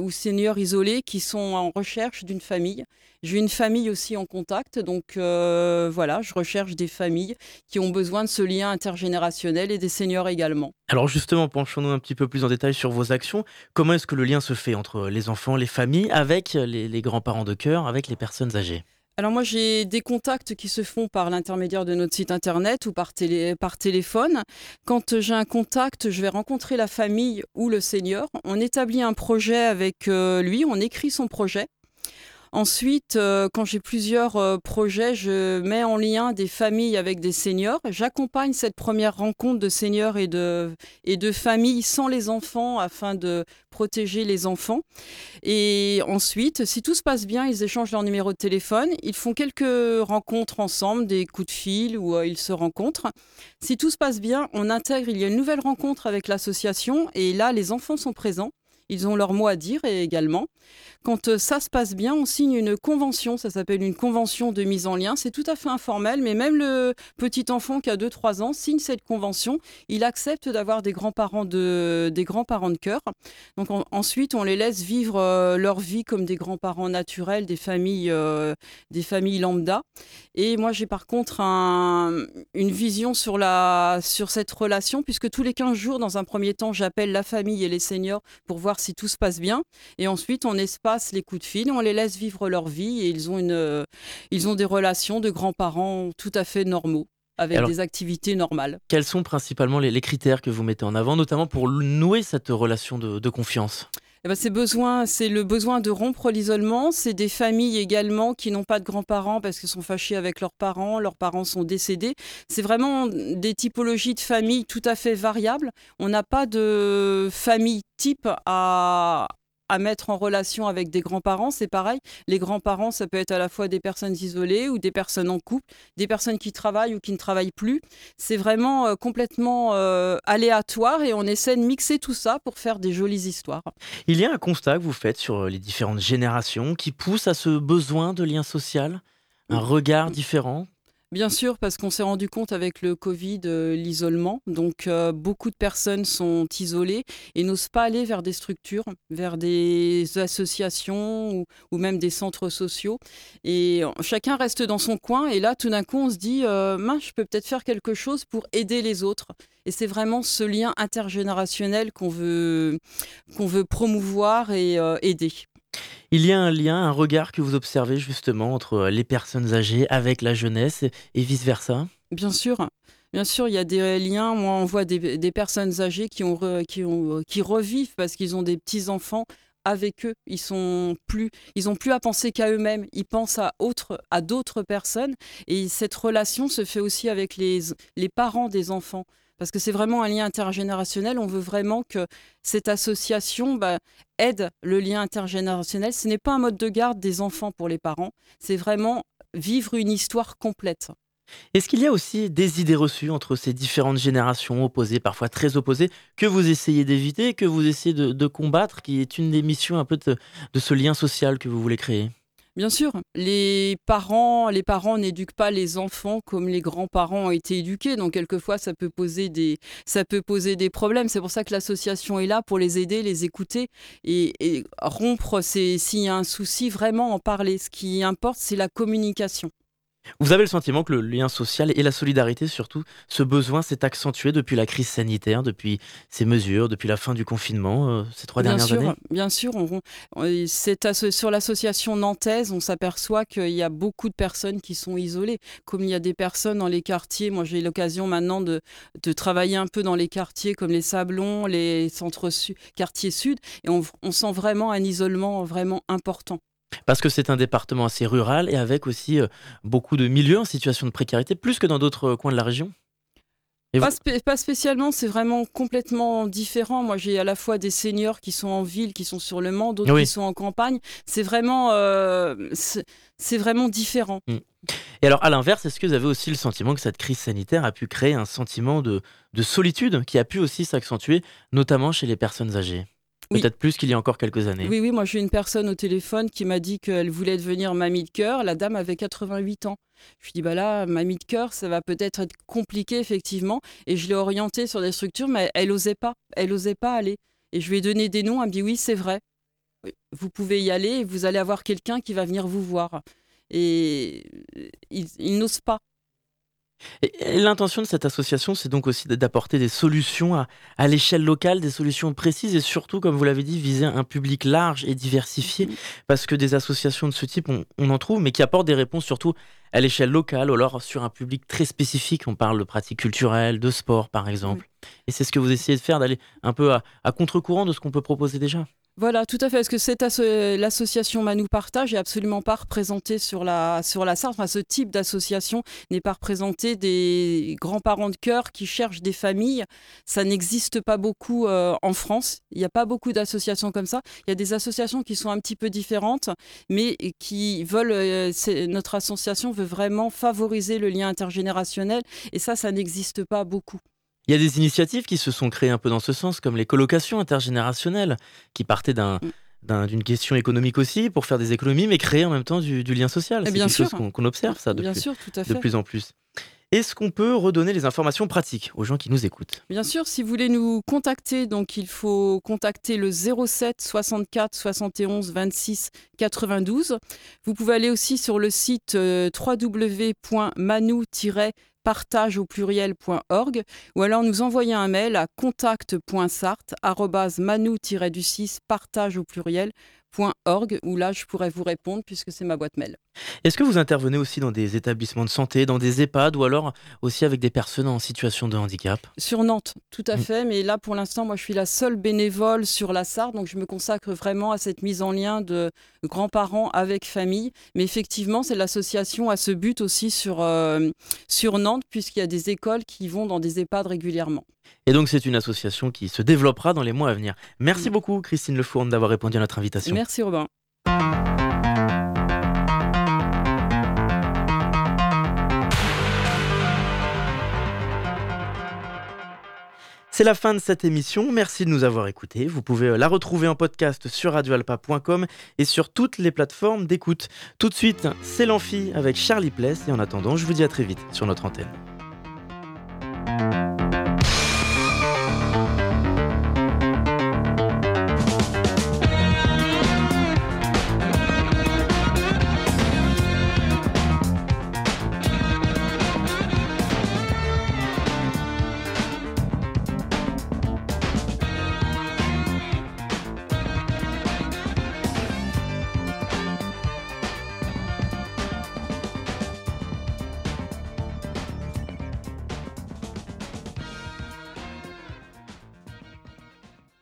ou seniors isolés qui sont en recherche d'une famille. J'ai une famille aussi en contact. Donc, voilà, je recherche des familles qui ont besoin de ce lien intergénérationnel et des seniors également. Alors justement, penchons-nous un petit peu plus en détail sur vos actions. Comment est-ce que le lien se fait entre les enfants, les familles, avec les, les grands-parents de cœur, avec les personnes âgées? Alors moi, j'ai des contacts qui se font par l'intermédiaire de notre site internet ou par, télé- par téléphone. Quand j'ai un contact, je vais rencontrer la famille ou le senior. On établit un projet avec euh, lui, on écrit son projet. Ensuite, euh, quand j'ai plusieurs euh, projets, je mets en lien des familles avec des seniors. J'accompagne cette première rencontre de seniors et de, et de familles sans les enfants afin de protéger les enfants. Et ensuite, si tout se passe bien, ils échangent leur numéro de téléphone. Ils font quelques rencontres ensemble, des coups de fil où euh, ils se rencontrent. Si tout se passe bien, on intègre, il y a une nouvelle rencontre avec l'association et là, les enfants sont présents. Ils ont leur mot à dire et également. Quand euh, ça se passe bien, on signe une convention, ça s'appelle une convention de mise en lien. C'est tout à fait informel, mais même le petit enfant qui a 2-3 ans signe cette convention. Il accepte d'avoir des grands-parents de, grands-parents de cœur. Donc en- ensuite, on les laisse vivre euh, leur vie comme des grands-parents naturels, des familles, euh, des familles lambda. Et moi, j'ai par contre un- une vision sur, la, sur cette relation, puisque tous les 15 jours, dans un premier temps, j'appelle la famille et les seniors pour voir si tout se passe bien. Et ensuite, on espace les coups de fil, on les laisse vivre leur vie et ils ont, une, euh, ils ont des relations de grands-parents tout à fait normaux, avec Alors- des activités normales. Quels sont principalement les, les critères que vous mettez en avant, notamment pour nouer cette relation de, de confiance? Eh ben, c'est besoin, c'est le besoin de rompre l'isolement. C'est des familles également qui n'ont pas de grands-parents parce qu'ils sont fâchés avec leurs parents, leurs parents sont décédés. C'est vraiment des typologies de familles tout à fait variables. On n'a pas de famille type à à mettre en relation avec des grands-parents, c'est pareil. Les grands-parents, ça peut être à la fois des personnes isolées ou des personnes en couple, des personnes qui travaillent ou qui ne travaillent plus. C'est vraiment euh, complètement euh, aléatoire et on essaie de mixer tout ça pour faire des jolies histoires. Il y a un constat que vous faites sur euh, les différentes générations qui pousse à ce besoin de lien social, un regard différent? Bien sûr, parce qu'on s'est rendu compte avec le Covid, euh, l'isolement. Donc, euh, beaucoup de personnes sont isolées et n'osent pas aller vers des structures, vers des associations ou, même des centres sociaux. Et chacun reste dans son coin. Et là, tout d'un coup, on se dit, euh, mince, je peux peut-être faire quelque chose pour aider les autres. Et c'est vraiment ce lien intergénérationnel qu'on veut, qu'on veut promouvoir et euh, aider. Il y a un lien, un regard que vous observez justement entre euh, les personnes âgées avec la jeunesse et, vice-versa? Bien sûr. Bien sûr, il y a des liens. Moi, on voit des, personnes âgées qui, qui, ont, qui revivent parce qu'ils ont des petits-enfants avec eux. Ils sont plus, ont plus à penser qu'à eux-mêmes. Ils pensent à à d'autres personnes. Et cette relation se fait aussi avec les, les parents des enfants. Parce que c'est vraiment un lien intergénérationnel. On veut vraiment que cette association bah, aide le lien intergénérationnel. Ce n'est pas un mode de garde des enfants pour les parents. C'est vraiment vivre une histoire complète. Est-ce qu'il y a aussi des idées reçues entre ces différentes générations opposées, parfois très opposées, que vous essayez d'éviter, que vous essayez de, combattre, qui est une des missions un peu de ce lien social que vous voulez créer? Bien sûr, les parents, les parents n'éduquent pas les enfants comme les grands-parents ont été éduqués, donc quelquefois ça peut poser des, ça peut poser des problèmes. C'est pour ça que l'association est là pour les aider, les écouter et, et rompre s'il y a un souci, vraiment en parler. Ce qui importe, c'est la communication. Vous avez le sentiment que le lien social et la solidarité, surtout, ce besoin s'est accentué depuis la crise sanitaire, depuis ces mesures, depuis la fin du confinement, euh, ces trois bien dernières sûr, années? Bien sûr, on- on- sur l'association nantaise, on s'aperçoit qu'il y a beaucoup de personnes qui sont isolées. Comme il y a des personnes dans les quartiers, moi j'ai l'occasion maintenant de, de travailler un peu dans les quartiers comme les Sablons, les centres su- quartiers sud, et on, on sent vraiment un isolement vraiment important. Parce que c'est un département assez rural et avec aussi euh, beaucoup de milieux en situation de précarité, plus que dans d'autres euh, coins de la région. Et Pas, vous- spé- pas spécialement, c'est vraiment complètement différent. Moi, j'ai à la fois des seniors qui sont en ville, qui sont sur le Mans, d'autres Oui. qui sont en campagne. C'est vraiment, euh, c'est vraiment différent. Et alors, à l'inverse, est-ce que vous avez aussi le sentiment que cette crise sanitaire a pu créer un sentiment de, de solitude qui a pu aussi s'accentuer, notamment chez les personnes âgées? Oui. Peut-être plus qu'il y a encore quelques années. Oui, oui, moi j'ai une personne au téléphone qui m'a dit qu'elle voulait devenir mamie de cœur. La dame avait 88 ans. Je lui dis, bah là, mamie de cœur, ça va peut-être être compliqué, effectivement. Et je l'ai orientée sur des structures, mais elle n'osait pas. Elle n'osait pas aller. Et je lui ai donné des noms. Elle me dit, oui, c'est vrai. Vous pouvez y aller et vous allez avoir quelqu'un qui va venir vous voir. Et il, il n'ose pas. L'intention de cette association, c'est donc aussi d'apporter des solutions à, à l'échelle locale, des solutions précises et surtout, comme vous l'avez dit, viser un public large et diversifié. Parce que des associations de ce type, on, on en trouve, mais qui apportent des réponses surtout à l'échelle locale ou alors sur un public très spécifique. On parle de pratiques culturelles, de sport par exemple. Et c'est ce que vous essayez de faire, d'aller un peu à, à contre-courant de ce qu'on peut proposer déjà. Voilà, tout à fait. Parce que cette asso- l'association Manou Partage n'est absolument pas représentée sur la, sur la Sarthe. Enfin, ce type d'association n'est pas représenté des grands-parents de cœur qui cherchent des familles. Ça n'existe pas beaucoup euh, en France. Il n'y a pas beaucoup d'associations comme ça. Il y a des associations qui sont un petit peu différentes, mais qui veulent. euh, notre association veut vraiment favoriser le lien intergénérationnel. Et ça, ça n'existe pas beaucoup. Il y a des initiatives qui se sont créées un peu dans ce sens, comme les colocations intergénérationnelles, qui partaient d'un- Mm. d'un- d'une question économique aussi, pour faire des économies, mais créer en même temps du, du lien social. Eh C'est bien quelque chose sûr. qu'on qu'on observe, ça, Bien depuis, sûr, tout à de plus en plus. Est-ce qu'on peut redonner les informations pratiques aux gens qui nous écoutent? Bien sûr, si vous voulez nous contacter, donc il faut contacter le 07 64 71 26 92. Vous pouvez aller aussi sur le site euh, www.manou-partage au pluriel.org ou alors nous envoyer un mail à contact.sart@manou-du6 partage au pluriel.org où là je pourrais vous répondre puisque c'est ma boîte mail. Est-ce que vous intervenez aussi dans des établissements de santé, dans des EHPAD, ou alors aussi avec des personnes en situation de handicap Sur Nantes, tout à Mm. fait. Mais là, pour l'instant, moi, je suis la seule bénévole sur la Sarthe. Donc, je me consacre vraiment à cette mise en lien de grands-parents avec famille. Mais effectivement, c'est l'association à ce but aussi sur, euh, sur Nantes, puisqu'il y a des écoles qui vont dans des EHPAD régulièrement. Et donc c'est une association qui se développera dans les mois à venir. Merci Mm. beaucoup Christine Lefourne d'avoir répondu à notre invitation. Merci, Robin. C'est la fin de cette émission. Merci de nous avoir écoutés. Vous pouvez la retrouver en podcast sur radioalpa.com et sur toutes les plateformes d'écoute. Tout de suite, c'est l'amphi avec Charlie Pless. Et en attendant, je vous dis à très vite sur notre antenne.